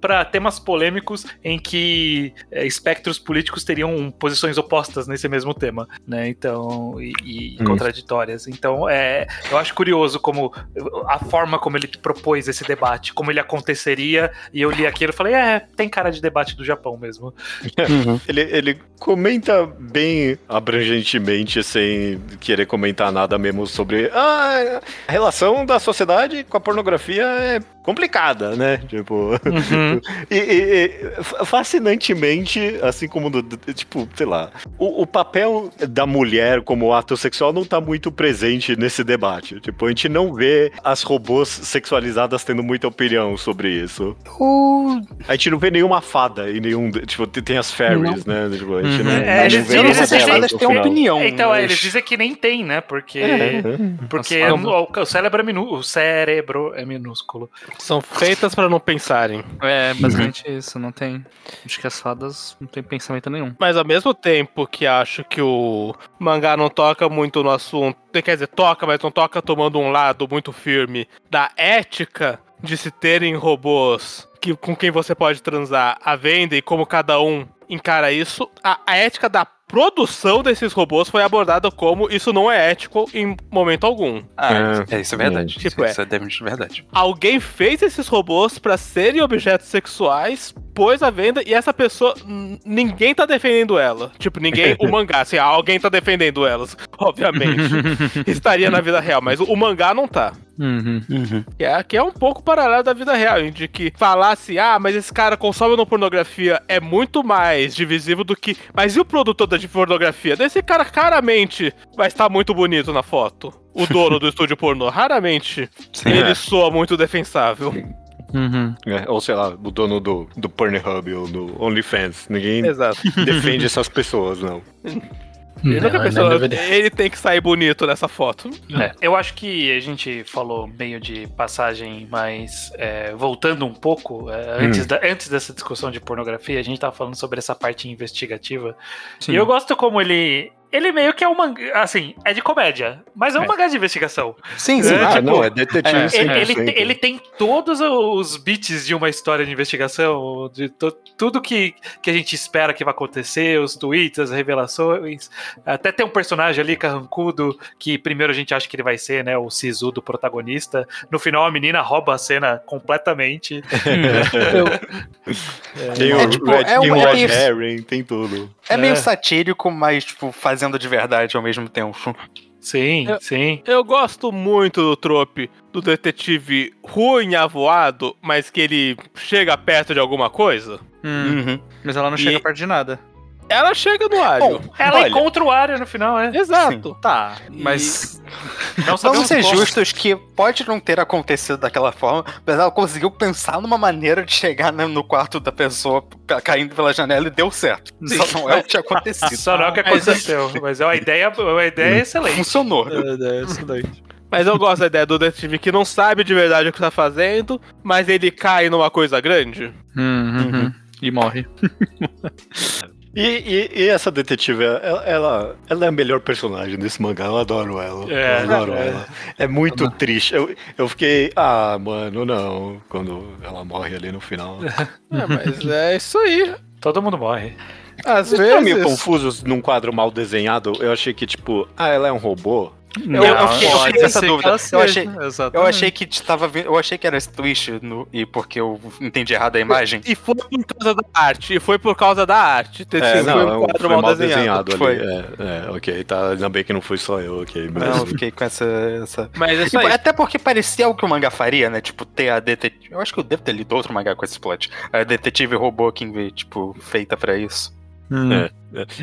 pra temas polêmicos em que é, espectros políticos teriam posições opostas nesse mesmo tema, né? Então, e, e Hum. contraditórias. Então, é, eu acho curioso como a forma como ele propôs esse debate, como ele aconteceria, e eu li aquilo e falei, é, tem cara de debate do Japão mesmo. Uhum. Ele, ele comenta bem abrangentemente, sem querer comentar nada mesmo sobre ah, a relação da sociedade com a pornografia é complicada, né? Tipo. Uhum. E, e- e, fa- fascinantemente, assim como do, do- tipo, sei lá, o, o papel da mulher como ato sexual não tá muito presente nesse debate. Tipo, a gente não vê as robôs sexualizadas tendo muita opinião sobre isso. O- A gente não vê nenhuma fada e nenhum. Tipo, tem tem as fairies, né? Tipo, a gente Uhum. não, É, não eles- vê não eles têm opinião. Então, é, mas- eles dizem que nem tem, né? Porque. É, é. Porque As o, o cérebro é minúsculo. O cérebro é minúsculo. São feitas pra não pensarem. É, basicamente isso, não tem. Acho que as fadas não tem pensamento nenhum. Mas ao mesmo tempo que acho que o mangá não toca muito no assunto, quer dizer, toca, mas não toca tomando um lado muito firme da ética de se terem robôs que, com quem você pode transar à venda e como cada um encara isso, a, a ética da produção desses robôs foi abordada como isso não é ético em momento algum. Ah, é, isso é verdade. Tipo, isso é definitivamente verdade. Alguém fez esses robôs pra serem objetos sexuais, pôs à venda e essa pessoa. Ninguém tá defendendo ela. Tipo, ninguém. O mangá, assim, alguém tá defendendo elas, obviamente. Estaria na vida real, mas o mangá não tá. Uhum. Que é, que é um pouco paralelo da vida real, de que falasse, ah, mas esse cara consome no pornografia é muito mais divisível do que. Mas e o produtor da de pornografia? Esse cara claramente vai estar muito bonito na foto. O dono do estúdio pornô. Raramente Sim, ele é. soa muito defensável. Uhum. É, ou sei lá, o dono do, do Pornhub ou do OnlyFans. Ninguém Exato. defende essas pessoas, não. Ele, nunca Não, pensou, não deveria. ele tem que sair bonito nessa foto. É, eu acho que a gente falou meio de passagem, mas é, voltando um pouco, é, antes, da- antes dessa discussão de pornografia, a gente tava falando sobre essa parte investigativa. Sim. E eu gosto como ele. Ele meio que é um mangá. Assim, é de comédia, mas é um É. mangá de investigação. Sim, sim. É, ah, tipo, não, é detetive. é, Ele, ele, 100%. te- ele tem todos os beats de uma história de investigação, de to- tudo que, que a gente espera que vai acontecer, os tweets, as revelações. Até tem um personagem ali, carrancudo, que primeiro a gente acha que ele vai ser, né, o Sisu do protagonista. No final a menina rouba a cena completamente. Tem o É, tipo, Red, é tem o Red é- Herring, tem tudo. É meio É. satírico, mas, tipo, fazendo de verdade ao mesmo tempo. Sim, Eu- sim. Eu gosto muito do trope do detetive ruim avoado, mas que ele chega perto de alguma coisa. Hum, Uhum. Mas ela não E- chega perto de nada. Ela chega no alho. Ela Olha. encontra o Arya no final, é. Exato. Tá, E- mas. Não Vamos ser como. justos que pode não ter acontecido daquela forma, mas ela conseguiu pensar numa maneira de chegar né, no quarto da pessoa ca- caindo pela janela e deu certo. Só não é o que tinha acontecido. Só não é o que Mas- aconteceu, mas é uma ideia, uma ideia excelente. Funcionou. Mas eu gosto da ideia do detetive que não sabe de verdade o que tá fazendo, mas ele cai numa coisa grande. Hum, uhum. E morre. E, e- e essa detetive, ela, ela, ela é a melhor personagem desse mangá, eu adoro ela. É, eu adoro é. ela. É muito triste. Eu, eu fiquei, ah, mano, não, quando ela morre ali no final. É, mas é isso aí. Todo mundo morre. Às Vocês estão meio vezes. confusos num quadro mal desenhado? Eu achei que, tipo, ah, ela é um robô? Eu, eu fiquei, eu fiquei essa dúvida. Eu achei, eu achei que tava eu achei que era esse twist no, e porque eu entendi errado a imagem. E foi por causa da arte. E foi por causa da arte. Ter É, sido não, um quadro foi mal, desenhado. ali. Foi. É, é, ok, tá. Ainda bem que não fui só eu, ok. Não, eu fiquei com essa. essa... Mas é isso Tipo, aí. até porque parecia algo que o mangá faria, né? Tipo, ter a detetive. Eu acho que eu devo ter lido outro mangá com esse plot. A detetive robô que, tipo, feita pra isso. Hum. É.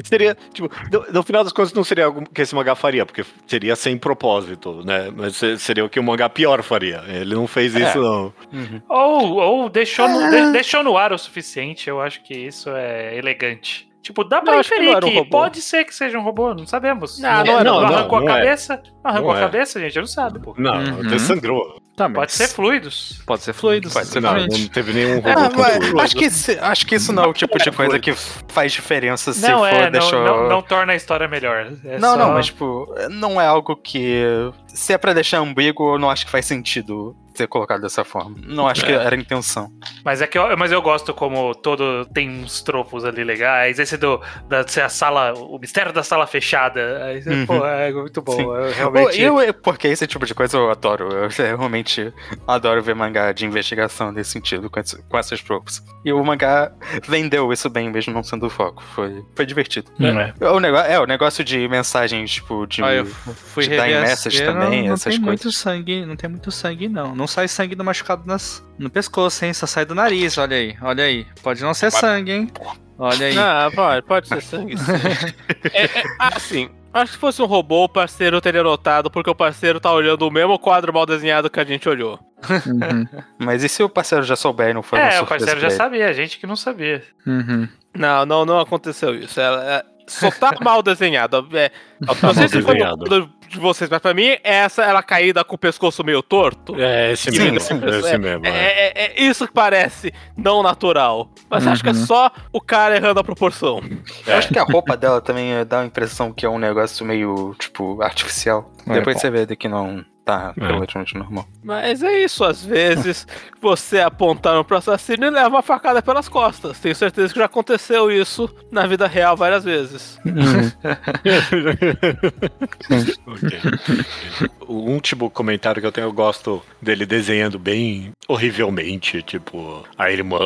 Seria, tipo, no, no final das contas não seria algo que esse mangá faria, porque seria sem propósito, né? Mas se- seria o que o mangá pior faria. Ele não fez É. isso, não. Uhum. Ou, ou deixou, no, de- deixou no ar o suficiente, eu acho que isso é elegante. Tipo, dá pra Eu que inferir não um que robô. pode ser que seja um robô, não sabemos. Não, não não, não, arrancou não a é. cabeça. Não arrancou Não a é. cabeça, gente, não sabe, pô. Não, Uhum. até sangrou. Tá, mas Pode ser fluidos. Pode ser fluido. Pode ser Não, não teve nenhum robô com mas acho, que esse- acho que isso não é o tipo de coisa que faz diferença se não for é, não, não, não torna a história melhor. É não, só- não, mas tipo, não é algo que. Se é pra deixar ambíguo, eu não acho que faz sentido ser colocado dessa forma. Não acho que era a intenção. Mas é que eu, mas eu gosto como todo tem uns tropos ali legais. Esse do da ser a sala, o mistério da sala fechada. Aí, Uhum. Pô, é muito bom. Sim. Eu realmente. Eu, eu- porque esse tipo de coisa eu adoro. Eu, eu realmente adoro ver mangá de investigação nesse sentido, com, esse- com essas tropes. E o mangá vendeu isso bem, mesmo não sendo o foco. Foi, foi divertido. Não é. O negócio, é, o negócio de mensagens, tipo, de. Ah, eu fui de dar em rever a message cena, também, não essas tem coisas. muito sangue, não tem muito sangue não. Não sai sangue do machucado nas, no pescoço, hein? Só sai do nariz, olha aí, olha aí. Pode não ser sangue, hein? Olha aí. Não, pode, pode ser sangue sim. é, é, assim, acho que se fosse um robô, o parceiro teria notado, porque o parceiro tá olhando o mesmo quadro mal desenhado que a gente olhou. Uhum, Mas e se o parceiro já souber e não foi É, o parceiro já sabia, a gente que não sabia. uhum. Não, não, não aconteceu isso. Ela, é, só tá mal desenhado. É, Tá não sei se foi no de vocês, mas pra mim, essa ela caída com o pescoço meio torto. É esse Sim, mesmo, sim. é esse mesmo. É, é. é- é isso que parece não natural. Mas acho que é Uhum. só o cara errando a proporção. Eu acho que a roupa dela também dá a impressão que é um negócio meio, tipo, artificial. É, Depois você vê que não tá É. relativamente normal. Mas é isso, às vezes você apontar no assassino e leva uma facada pelas costas. Tenho certeza que já aconteceu isso na vida real várias vezes. Ok. O último comentário que eu tenho, eu gosto dele desenhando bem horrivelmente, tipo, a irmã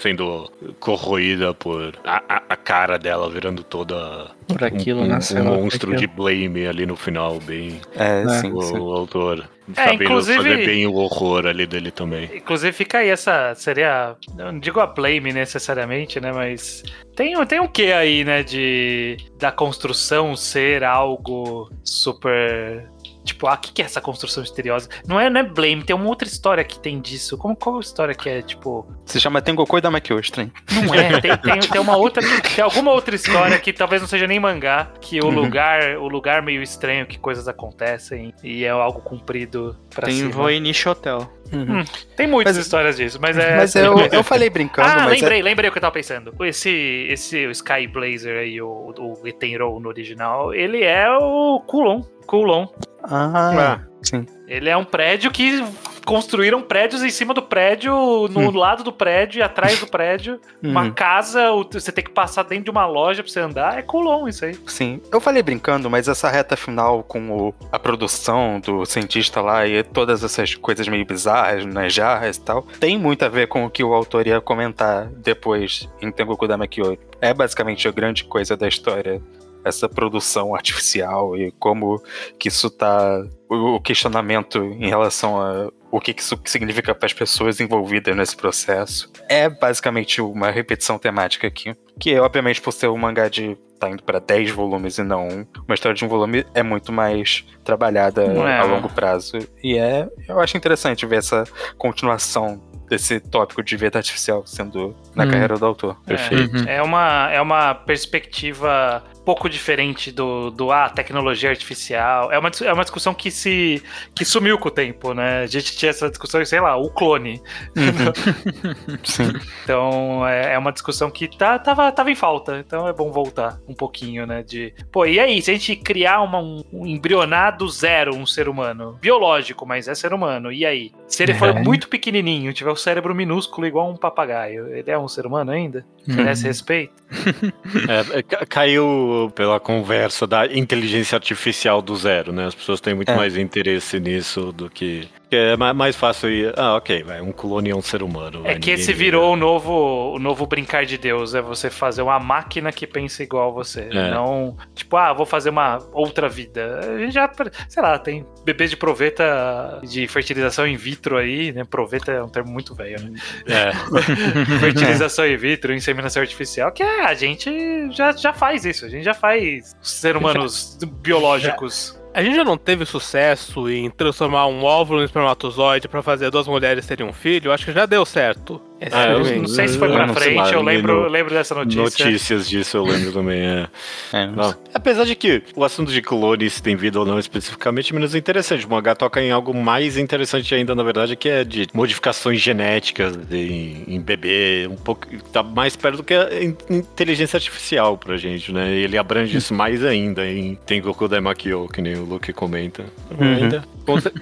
sendo corroída por a, a- a cara dela virando toda Por aquilo, um, né? um sei lá, por monstro de blame ali no final, bem É, É. sim, o, sim. o autor É, sabendo inclusive- fazer bem o horror ali dele também. Inclusive fica aí essa. Seria. eu Não digo a blame necessariamente, né? Mas. Tem, tem um quê aí, né? De. Da construção ser algo super. Tipo, ah, o que, que é essa construção misteriosa? Não é, não é blame, tem uma outra história que tem disso. Como, qual história que é, tipo. Se chama Tengoku e Damakyo Estranho. Não é, tem, tem, tem uma outra. Tem alguma outra história que talvez não seja nem mangá, que o Uhum. lugar. O lugar meio estranho que coisas acontecem e é algo cumprido pra Tem cima. Voinish Hotel. Uhum. Tem muitas Mas- histórias disso, mas é. Mas eu, eu falei brincando, Ah, mas é- lembrei, lembrei o que eu tava pensando. Esse, esse o Sky Blazer aí, o, o Etenro no original, ele é o Kulon. Kulon. Ah, sim. Ele é um prédio que construíram prédios em cima do prédio, no lado do prédio e atrás do prédio. Uma Uhum. casa, você tem que passar dentro de uma loja pra você andar. É Kulon isso aí. Sim, eu falei brincando, mas essa reta final com o- a produção do cientista lá e todas essas coisas meio bizarras nas jarras e tal, tem muito a ver com o que o autor ia comentar depois em Tengoku Damakyo. É basicamente a grande coisa da história, essa produção artificial e como que isso tá... O questionamento em relação a o que isso significa para as pessoas envolvidas nesse processo. É basicamente uma repetição temática aqui. Que, obviamente, por ser um mangá de. tá indo para 10 volumes e não um, uma história de um volume, é muito mais trabalhada É. a longo prazo. E é. Eu acho interessante ver essa continuação desse tópico de vida artificial sendo na Hum. carreira do autor. Perfeito. Uhum. É uma, é uma perspectiva pouco diferente do, do ah, tecnologia artificial. É uma, é uma discussão que se que sumiu com o tempo, né? A gente tinha essa discussão, sei lá, o clone. Sim. Então é, é uma discussão que tá, tava, tava em falta. Então é bom voltar um pouquinho, né? De pô, e aí, se a gente criar uma, um, um embrionar do zero um ser humano, biológico, mas é ser humano, e aí? Se ele for É. muito pequenininho, tiver o cérebro minúsculo igual um papagaio, ele é um ser humano ainda? Merece respeito? É, é, pela conversa da inteligência artificial do zero, né? As pessoas têm muito É. mais interesse nisso do que. Que é ma- mais fácil ir. Ah, ok, vai. Um clone é um ser humano. É que esse virou o novo, o novo brincar de Deus, é você fazer uma máquina que pensa igual a você. É. Não, tipo, ah, vou fazer uma outra vida. A gente já, sei lá, tem bebês de proveta de fertilização in vitro aí, né? Proveta é um termo muito velho, né? É, Fertilização in vitro, inseminação artificial, que é, a gente já, já faz isso, a gente já faz ser humanos biológicos. A gente já não teve sucesso em transformar um óvulo em espermatozoide pra fazer duas mulheres terem um filho? Acho que já deu certo. Esse Ah, eu. Não sei se foi Eu pra sei frente, lá, eu eu lembro, no- lembro dessa notícia. notícias disso eu lembro também. É. É, Não. Apesar de que o assunto de clones, se tem vida ou não especificamente, é menos interessante. O mangá toca em algo mais interessante ainda, na verdade, que é de modificações genéticas em, em bebê, um pouco. tá mais perto do que a in- inteligência artificial pra gente, né? Ele abrange isso mais ainda em Tengoku Daimakyo, que nem o Luke comenta. Uhum. Ainda.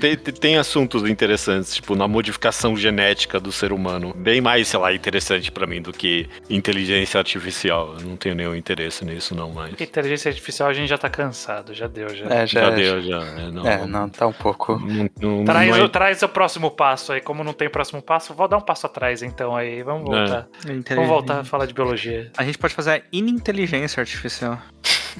Tem- tem assuntos interessantes, tipo, na modificação genética do ser humano. Bem mais, sei lá, interessante pra mim do que inteligência artificial. Eu não tenho nenhum interesse nisso, não mais. Porque inteligência artificial a gente já tá cansado, já deu, já. É, Já, já, deu, já. É, não, É, não, tá um pouco. não- não- Traz, não é- o- traz o próximo passo aí. Como não tem próximo passo, vou dar um passo atrás então aí. Vamos voltar. Vamos voltar a falar de biologia. A gente pode fazer a ininteligência artificial.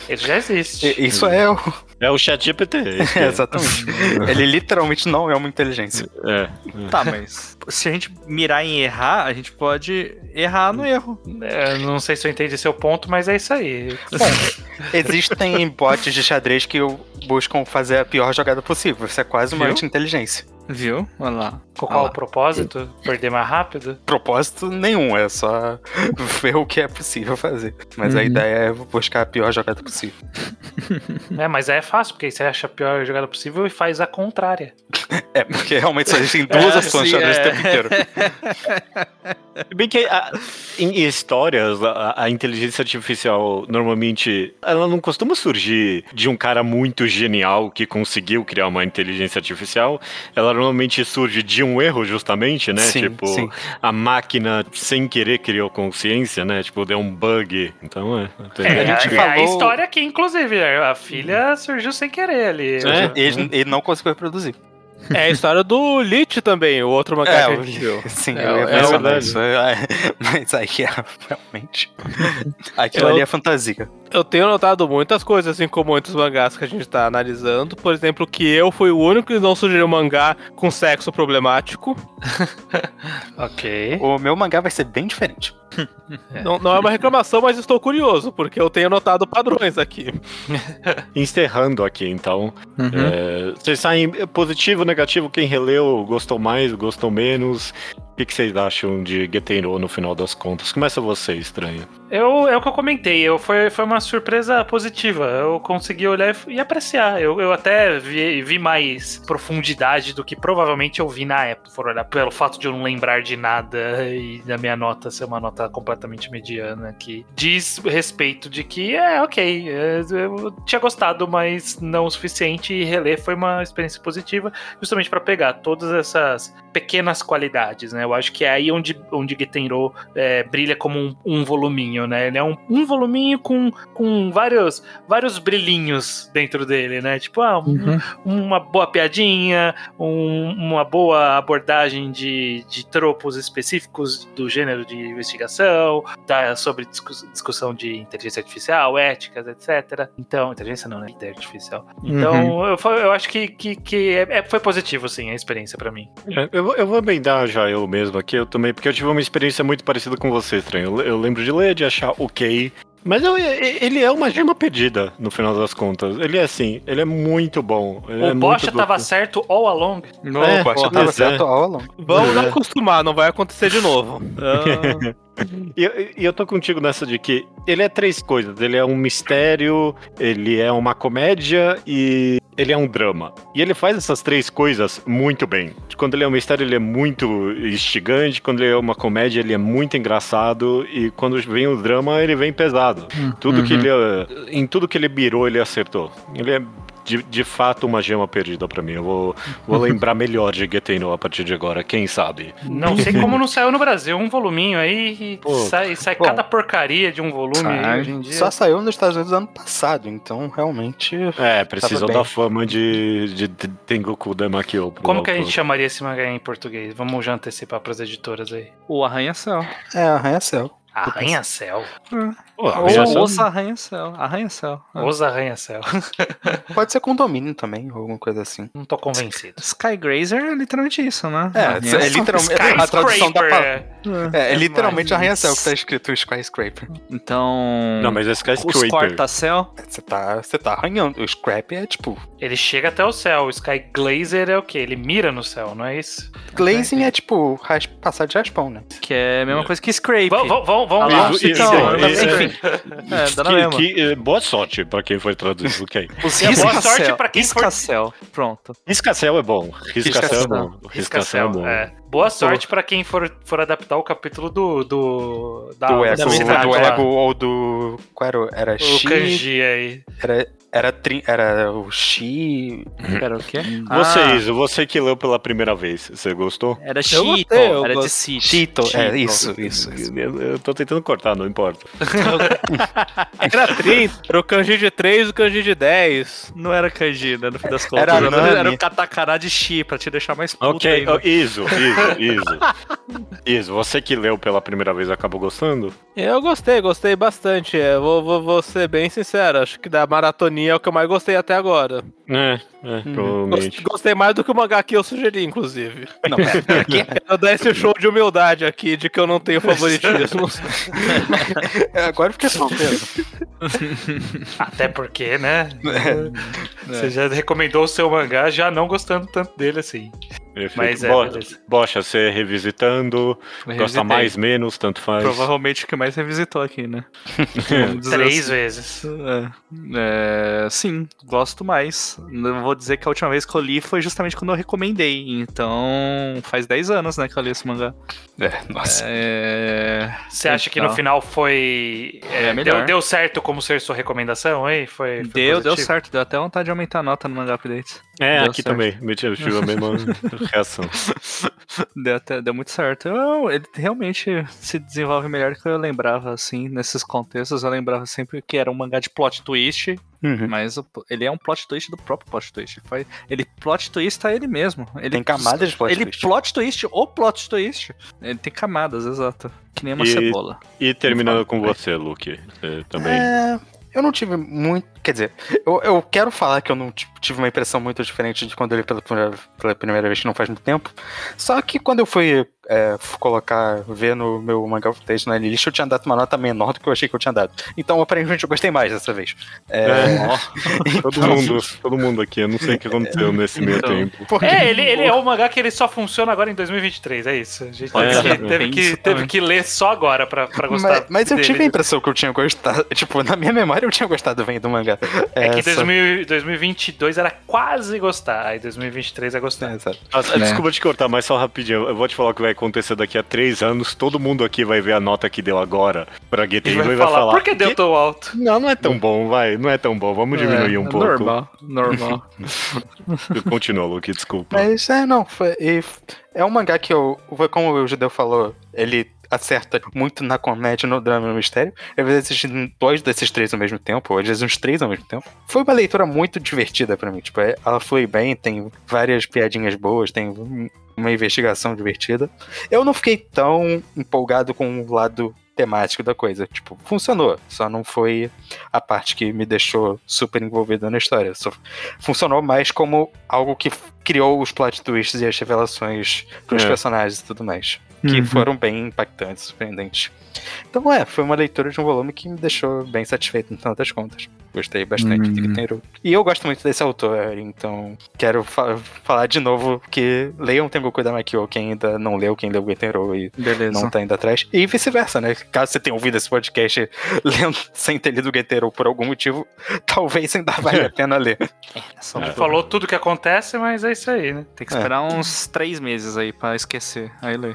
Ele já existe. Isso é o. é o chat GPT. esse que É, é. exatamente. Ele literalmente não é uma inteligência. É. Tá, mas se a gente mirar em errar, a gente pode errar no erro. É, não sei se eu entendi seu ponto, mas é isso aí. Existem bots de xadrez que buscam fazer a pior jogada possível. Isso é quase uma anti-inteligência. Viu? Olha lá. Com Olha qual lá. o propósito? Perder mais rápido? Propósito nenhum, é só ver o que é possível fazer. Mas a Uhum. ideia é buscar a pior jogada possível. É, mas é fácil, porque aí você acha a pior jogada possível e faz a contrária. É, porque realmente só existem duas É, opções de sim, é. inteiro. Se Bem que a- em histórias, a, a inteligência artificial normalmente ela não costuma surgir de um cara muito genial que conseguiu criar uma inteligência artificial. Ela normalmente surge de um erro, justamente, né? Sim, tipo, sim. a máquina sem querer criou consciência, né? Tipo, deu um bug. Então é. É, a gente é a falou- história aqui, inclusive. A filha surgiu sem querer ali. É. Ele, ele não conseguiu reproduzir. É a história do Lich também, o outro mangá É, que a o- gente viu. Sim, É, eu ia é mencionar verdade. isso. é, Mas aí é realmente. Aquilo Eu- ali é fantasia. Eu tenho notado muitas coisas em comum entre os mangás que a gente tá analisando. Por exemplo, que eu fui o único que não sugeriu mangá com sexo problemático. Ok. O meu mangá vai ser bem diferente. Não, não é uma reclamação, mas estou curioso, porque eu tenho notado padrões aqui. Encerrando aqui, então. Uhum. É, vocês saem positivo, negativo, quem releu, gostou mais, gostou menos? O que, que vocês acham de Getero no final das contas? Começa você, estranho. Eu, é o que eu comentei, eu, foi, foi uma surpresa positiva. Eu consegui olhar e, e apreciar. Eu, eu até vi, vi mais profundidade do que provavelmente eu vi na época, por olhar, pelo fato de eu não lembrar de nada e da minha nota ser uma nota completamente mediana, que diz respeito de que é ok. é, eu tinha gostado, mas não o suficiente, e reler foi uma experiência positiva, justamente para pegar todas essas pequenas qualidades, né? Eu acho que é aí onde, onde Getenro é, brilha como um, um voluminho, né? Ele é um, um voluminho com, com vários, vários brilhinhos dentro dele, né? Tipo, ah, um- Uhum. uma boa piadinha, um- uma boa abordagem de, de tropos específicos do gênero de investigação, tá, sobre discu- discussão de inteligência artificial, éticas, etc. Então, inteligência não, né? Inteligência artificial. Então, eu, fa- eu acho que, que, que é- é- foi positivo, sim, a experiência pra mim. É, Eu, vou- eu vou emendar já eu mesmo aqui, eu também, porque eu tive uma experiência muito parecida com você, estranho. Eu, eu lembro de ler, de achar ok, Mas eu- ele é uma gema perdida, no final das contas. Ele é assim, ele é muito bom. Ele é O Bocha muito tava certo all along. Não, É, que porra. tava Pois certo é. all along. Vamos É. acostumar, não vai acontecer de novo. Ah, E eu, e eu tô contigo nessa de que ele é três coisas. Ele é um mistério, ele é uma comédia e ele é um drama. E ele faz essas três coisas muito bem. Quando ele é um mistério, ele é muito instigante. Quando ele é uma comédia, ele é muito engraçado. E quando vem o drama, ele vem pesado. Tudo que Uhum. ele. Em tudo que ele mirou, ele acertou. Ele é. De, de fato, uma gema perdida pra mim. Eu vou, vou lembrar melhor de Geteno a partir de agora, quem sabe. Não sei como não saiu no Brasil. Um voluminho aí e Pô, sai, sai bom. cada porcaria de um volume aí Ah, hoje em dia. Só saiu nos Estados Unidos ano passado, então realmente. É, precisou da fama de, de, de Tengoku Damakyo. Como que a gente chamaria esse mangá em português? Vamos já antecipar pras editoras aí. O Arranha-Céu. É, arranha-céu. Arranha-cel. Pô, Ou Os Arranha-Céu. Arranha-Céu. Os arranha-céu. Pode ser condomínio também, ou alguma coisa assim. Não tô convencido. Skygrazer é literalmente isso, né? É, é literalmente. A tradução da palavra. Skyscraper. É, é literalmente arranha-céu que tá escrito skyscraper. Então. Não, mas é Os Skyscraper. corta-céu. Você tá, você tá arranhando. O scrap é tipo. Ele chega até o céu. O Sky Glazer é o quê? Ele mira no céu, não é isso? Glazing é tipo passar de raspão, né? Que é a mesma coisa que Scrape. Vamos, vamos, vamos. Isso, então, enfim. É, dá na Que- mesma. que, eh, boa sorte pra quem foi traduzir, ok. Os E a boa sorte pra quem for- Risca-céu. Pronto. Riscacel é bom. Riscacel é bom. Riscacel é Riscacel, bom. é. Boa sorte pra quem for, for adaptar o capítulo do. do da, do da ego, cidade do ego ou do. Qual era? o- Era O Shi. kanji aí. Era, era, tri, era o Shi. Era o quê? Você, Ah, Iso, você que leu pela primeira vez, você gostou? Era eu Era de gosto- City. Chito. É, isso, isso. isso. Eu, eu tô tentando cortar, não importa. Era 30, era o kanji de 3 e o kanji de 10. Não era kanji, né? No fim das contas. Era Era, era o katakana de Shi, pra te deixar mais puto Ok, ainda. oh, Iso, Iso, Iso. Iso, você que leu pela primeira vez acabou gostando? Eu gostei, gostei bastante. É, vou, vou, vou ser bem sincero, acho que da maratonia é o que eu mais gostei até agora. É, é, provavelmente. Gost- Gostei mais do que o mangá que eu sugeri, inclusive. Não, pera, pera, quê? Quero dar esse show de humildade aqui, de que eu não tenho favoritismos. É, Agora eu fiquei surpreso. Até porque, né? É. Você já recomendou o seu mangá já não gostando tanto dele assim. Perfeito. Mas é, Bo- beleza. Bocha, você revisitando, gosta Revisitei. mais, menos, tanto faz. Provavelmente o que mais revisitou aqui, né? Três assim. vezes. É, é, sim, gosto mais. Eu vou dizer que a última vez que eu li foi justamente quando eu recomendei. Então, faz 10 anos, né, que eu li esse mangá. É, nossa. É... Você acha que no Então. final foi. É é, melhor. deu, deu certo como ser sua recomendação aí? Foi, foi Deu, deu positivo? certo. Deu até vontade de aumentar a nota no mangá update. É, Deu aqui certo. também. Eu tive a mesma reação. Deu, até, deu muito certo. Eu- ele realmente se desenvolve melhor do que eu lembrava, assim, nesses contextos. Eu lembrava sempre que era um mangá de plot twist, Uhum. mas o- ele é um plot twist do próprio plot twist. Faz- Ele plot twista ele mesmo. Ele, Tem camadas de plot ele twist. plot twist o plot twist. Ele tem camadas, exato. Que nem uma E- cebola. E terminando com você, Luke. Você também. É, eu não tive muito. Quer dizer, eu, eu quero falar que eu não tive uma impressão muito diferente de quando eu li pela, primeira- pela primeira vez, não faz muito tempo. Só que quando eu fui é, colocar, ver no meu mangá texto na list, eu tinha dado uma nota menor do que eu achei que eu tinha dado. Então, aparentemente, eu gostei mais dessa vez. É, Todo mundo, todo mundo aqui, eu não sei o que aconteceu nesse meio Então. tempo. porque- É, ele, ele é um mangá que ele só funciona agora em 2023, é isso. A gente teve, ser, que, teve, que, isso teve que ler só agora pra, pra gostar. mas, mas eu dele. tive a impressão que eu tinha gostado. Tipo, na minha memória eu tinha gostado bem do mangá. É que só- 2000, 2022 era quase gostar, aí 2023 é gostar. É, exato. Né. Desculpa te cortar, mas só rapidinho. Eu vou te falar o que vai acontecer daqui a três anos. Todo mundo aqui vai ver a nota que deu agora pra Ele GT vai, e vai falar, falar. por que deu tão alto? Não, não é tão bom, vai. Não é tão bom. Vamos diminuir É, um é pouco. Normal, normal. Continua, Luke, desculpa. Mas é, não, foi, é um mangá que eu, como o Judeu falou, ele acerta muito na comédia, no drama e no mistério. Às vezes assistir dois desses três ao mesmo tempo, ou às vezes uns três ao mesmo tempo. Foi uma leitura muito divertida pra mim, tipo, é- ela flui bem, tem várias piadinhas boas, tem uma investigação divertida. Eu não fiquei tão empolgado com o lado temático da coisa, tipo, funcionou, só não foi a parte que me deixou super envolvido na história. Só funcionou mais como algo que criou os plot twists e as revelações pros É. personagens e tudo mais. Que Uhum. foram bem impactantes, surpreendentes. Então, é, foi uma leitura de um volume que me deixou bem satisfeito no final das contas. Gostei bastante de Uhum. Giteiro. E eu gosto muito desse autor, então quero fa- falar de novo que leiam Tengoku da Makio, quem ainda não leu, quem leu Giteiro e Beleza. não tá indo atrás. E vice-versa, né? Caso você tenha ouvido esse podcast lendo, sem ter lido Giteiro por algum motivo, talvez ainda valha a pena ler. Só É. Falou tudo que acontece, mas é isso aí, né? Tem que esperar uns três meses aí pra esquecer. Aí lê.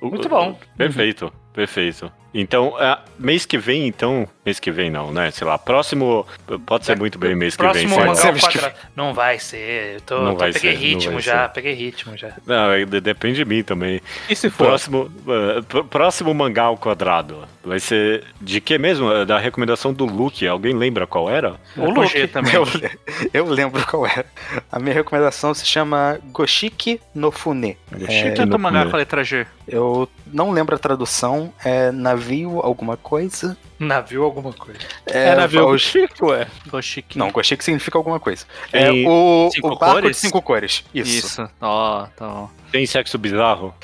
Muito bom. Perfeito, perfeito. Então, é, mês que vem, então. Mês que vem não, né? Sei lá, próximo. Pode ser muito bem mês que vem. Próximo ser ao mês que quadrado. Não vai ser. Eu tô, Não tô- vai peguei ser, não ritmo vai já, ser. peguei ritmo já. Não, é, de- depende de mim também. E se for? Próximo, uh, pr- próximo mangá ao quadrado. Vai ser de que mesmo? Da recomendação do Luke. Alguém lembra qual era? O Luke Luke também. Eu, eu lembro qual é. A minha recomendação se chama Goshiki no Fune. Chique Tenta no mangá com a letra G. Eu não lembro a tradução, é navio alguma coisa. Navio alguma coisa. É, Era ver o os- Chico, ué. Goshiki. Não, Goshiki significa alguma coisa. É Tem o, cinco o barco cores? de cinco cores. Isso. Isso. Ó, tá bom. Tem sexo bizarro?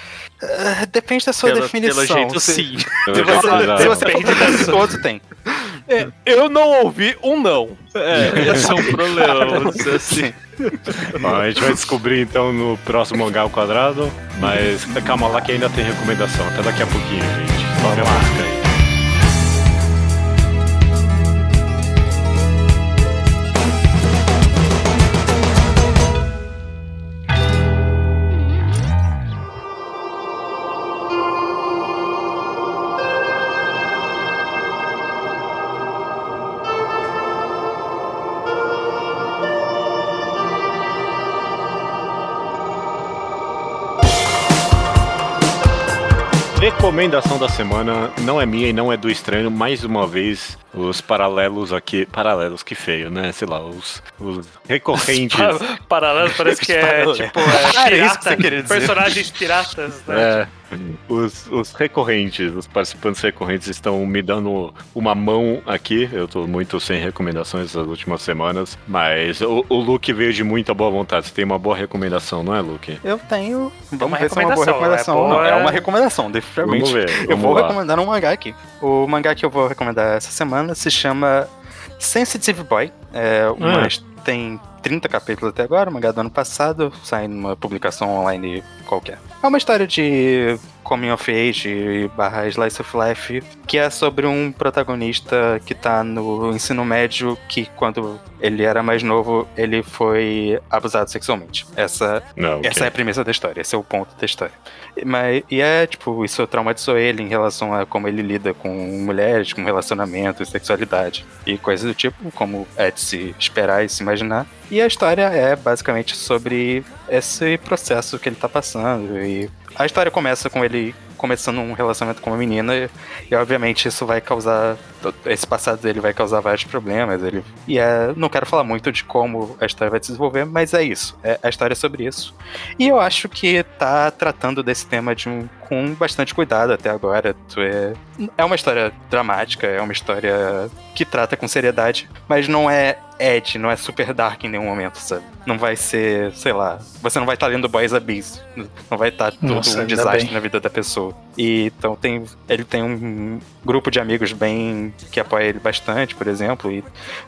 Ah, depende da sua Pelo, definição. pelo jeito, se, sim. se você, se você for preconceituoso, tem. É, eu não ouvi um não. É, esse é um problema, assim. Bom, a gente vai descobrir então no próximo mangá ao quadrado. Mas calma lá que ainda tem recomendação. Até daqui a pouquinho, gente. Sobe a música aí. Recomendação da semana não é minha e não é do estranho. Mais uma vez, os paralelos aqui. Paralelos, que feio, né? Sei lá, os, os recorrentes. Pa- Paralelo parece que é tipo é, Ah, era isso pirata, que você queria dizer. personagens piratas, né? É, os, os recorrentes, os participantes recorrentes estão me dando uma mão aqui. Eu tô muito sem recomendações nas últimas semanas, mas o, o Luke veio de muita boa vontade. Você tem uma boa recomendação, não é, Luke? Eu tenho. Vamos ver se é uma boa recomendação, é Não, boa, é é- uma recomendação, definitivamente. Vamos ver. Eu vamos vou lá. recomendar um mangá aqui. O mangá que eu vou recomendar essa semana se chama Sensitive Boy. É Ah. Tem 30 capítulos até agora, mangá do ano passado, sai numa publicação online qualquer. É uma história de coming of age barra slice of life, que é sobre um protagonista que tá no ensino médio que quando ele era mais novo, ele foi abusado sexualmente. Essa Não, essa é a premissa da história, esse é o ponto da história. Mas, e é, tipo, isso traumatizou ele em relação a como ele lida com mulheres, com relacionamento, sexualidade e coisas do tipo, como é de se esperar e se imaginar. E a história é basicamente sobre esse processo que ele tá passando. E a história começa com ele começando um relacionamento com uma menina e, e, obviamente isso vai causar esse passado dele vai causar vários problemas ele e é, não quero falar muito de como a história vai se desenvolver mas é isso é, a história é sobre isso e eu acho que tá tratando desse tema de um, com bastante cuidado até agora Tu é, é uma história dramática é uma história que trata com seriedade mas não é Ed, não é super dark em nenhum momento, sabe? Não vai ser, sei lá, você não vai estar lendo Boys Abyss, não vai estar tudo Nossa, um desastre bem. na vida da pessoa. E então tem, ele tem um grupo de amigos bem que apoia ele bastante, por exemplo, e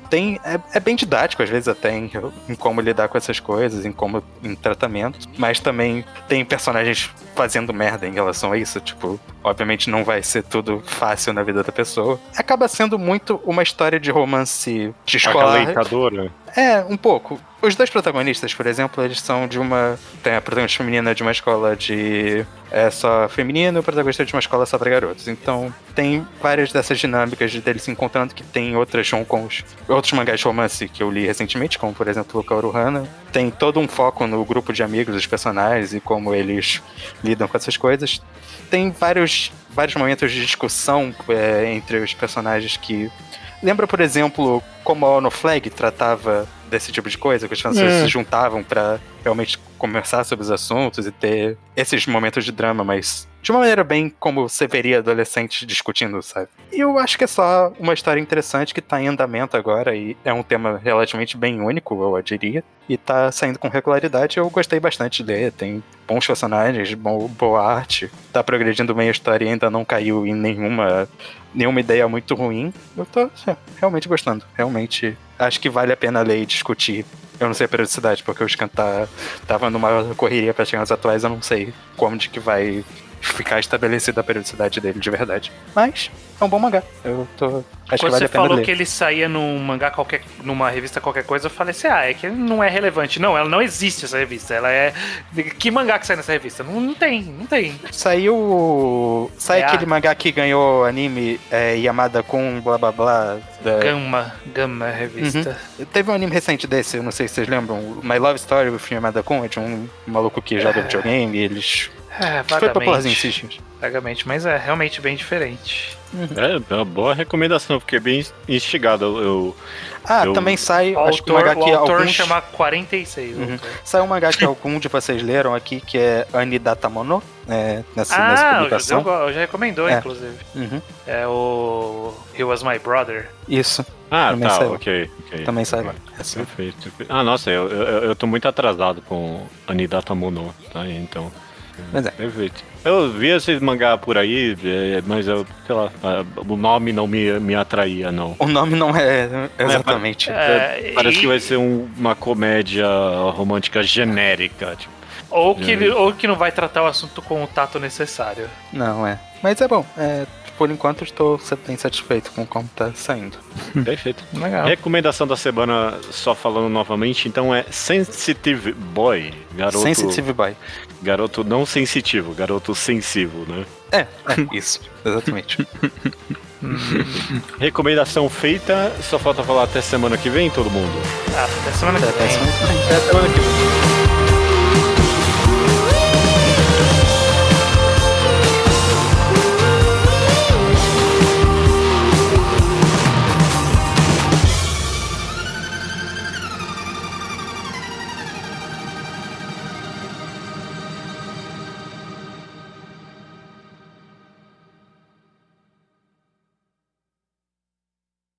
tem é, é bem didático às vezes até em, em como lidar com essas coisas, em como em tratamento, mas também tem personagens fazendo merda em relação a isso, tipo, obviamente não vai ser tudo fácil na vida da pessoa. Acaba sendo muito uma história de romance de escolar. Acalentadora. É, um pouco. Os dois protagonistas, por exemplo, eles são de uma. Tem a protagonista feminina de uma escola de. É só feminino e o protagonista de uma escola só pra garotos. Então, tem várias dessas dinâmicas de deles se encontrando que tem outras Honkons, outros mangás de romance que eu li recentemente, como por exemplo o Kaoru Hana. Tem todo um foco no grupo de amigos dos personagens e como eles lidam com essas coisas. Tem vários, vários momentos de discussão é, entre os personagens que Lembra, por exemplo, como a ONU Flag tratava desse tipo de coisa, que as pessoas Hum. se juntavam pra realmente conversar sobre os assuntos e ter esses momentos de drama mais de uma maneira bem como você veria adolescentes discutindo, sabe? E eu acho que é só uma história interessante que tá em andamento agora e é um tema relativamente bem único, eu diria. E tá saindo com regularidade, eu gostei bastante de ler. Tem bons personagens, boa arte, tá progredindo bem a história e ainda não caiu em nenhuma, nenhuma ideia muito ruim. Eu tô é, realmente gostando. Realmente acho que vale a pena ler e discutir. Eu não sei a periodicidade, porque o Scan tá, tava numa correria pra chegar nos atuais, eu não sei como de que vai ficar estabelecida a periodicidade dele de verdade. Mas é um bom mangá. Eu tô. Acho Quando que vale você falou ler. que ele saía num mangá qualquer, numa revista qualquer coisa, eu falei assim, ah, é que não é relevante. Não, ela não existe essa revista. Ela é. Que mangá que sai nessa revista? Não, não tem, não tem. Saiu. Sai É aquele a- mangá que ganhou anime é, Yamada com blá blá blá. da- Gama, Gama revista. Teve um anime recente desse, eu não sei se vocês lembram. My Love Story with Yamada Kun, é de um maluco que joga videogame. Eles. É, Foi vagamente. esses dias. Vagamente, mas é realmente bem diferente. É, é uma boa recomendação, fiquei bem instigado. Eu, eu- Ah, Eu- também sai. O acho que o autor, mangá o que autor alguns. chama 46. o Uhum. autor. Saiu um mangá que algum de vocês leram aqui, que é Anidatamono, é, nessa, nessa Ah, o José publicação. go- já recomendou, É. inclusive. Uhum, É o He Was My Brother. Isso, Ah, Também tá, saiu. ok. ok. também sai lá. Perfeito. Ah, nossa, eu, eu, eu tô muito atrasado com Anidata Mono, tá? Então. Mas é. Perfeito. Eu vi esses mangá por aí, é, mas eu, sei lá, ah, o nome não me, me atraía, não. O nome não é exatamente. É, Parece e- que vai ser um- uma comédia romântica genérica, tipo. Ou que, ou que não vai tratar o assunto com o tato necessário. Não, é. Mas é bom. É, por enquanto estou bem satisfeito com como tá saindo. Perfeito. Legal. Recomendação da semana, só falando novamente, então é Sensitive Boy. Garoto, Sensitive Boy. garoto não sensitivo, garoto sensível, né? É, é isso. Exatamente. Recomendação feita, só falta falar até semana que vem, todo mundo. Ah, até semana que Até a vem. próxima. Até semana que vem.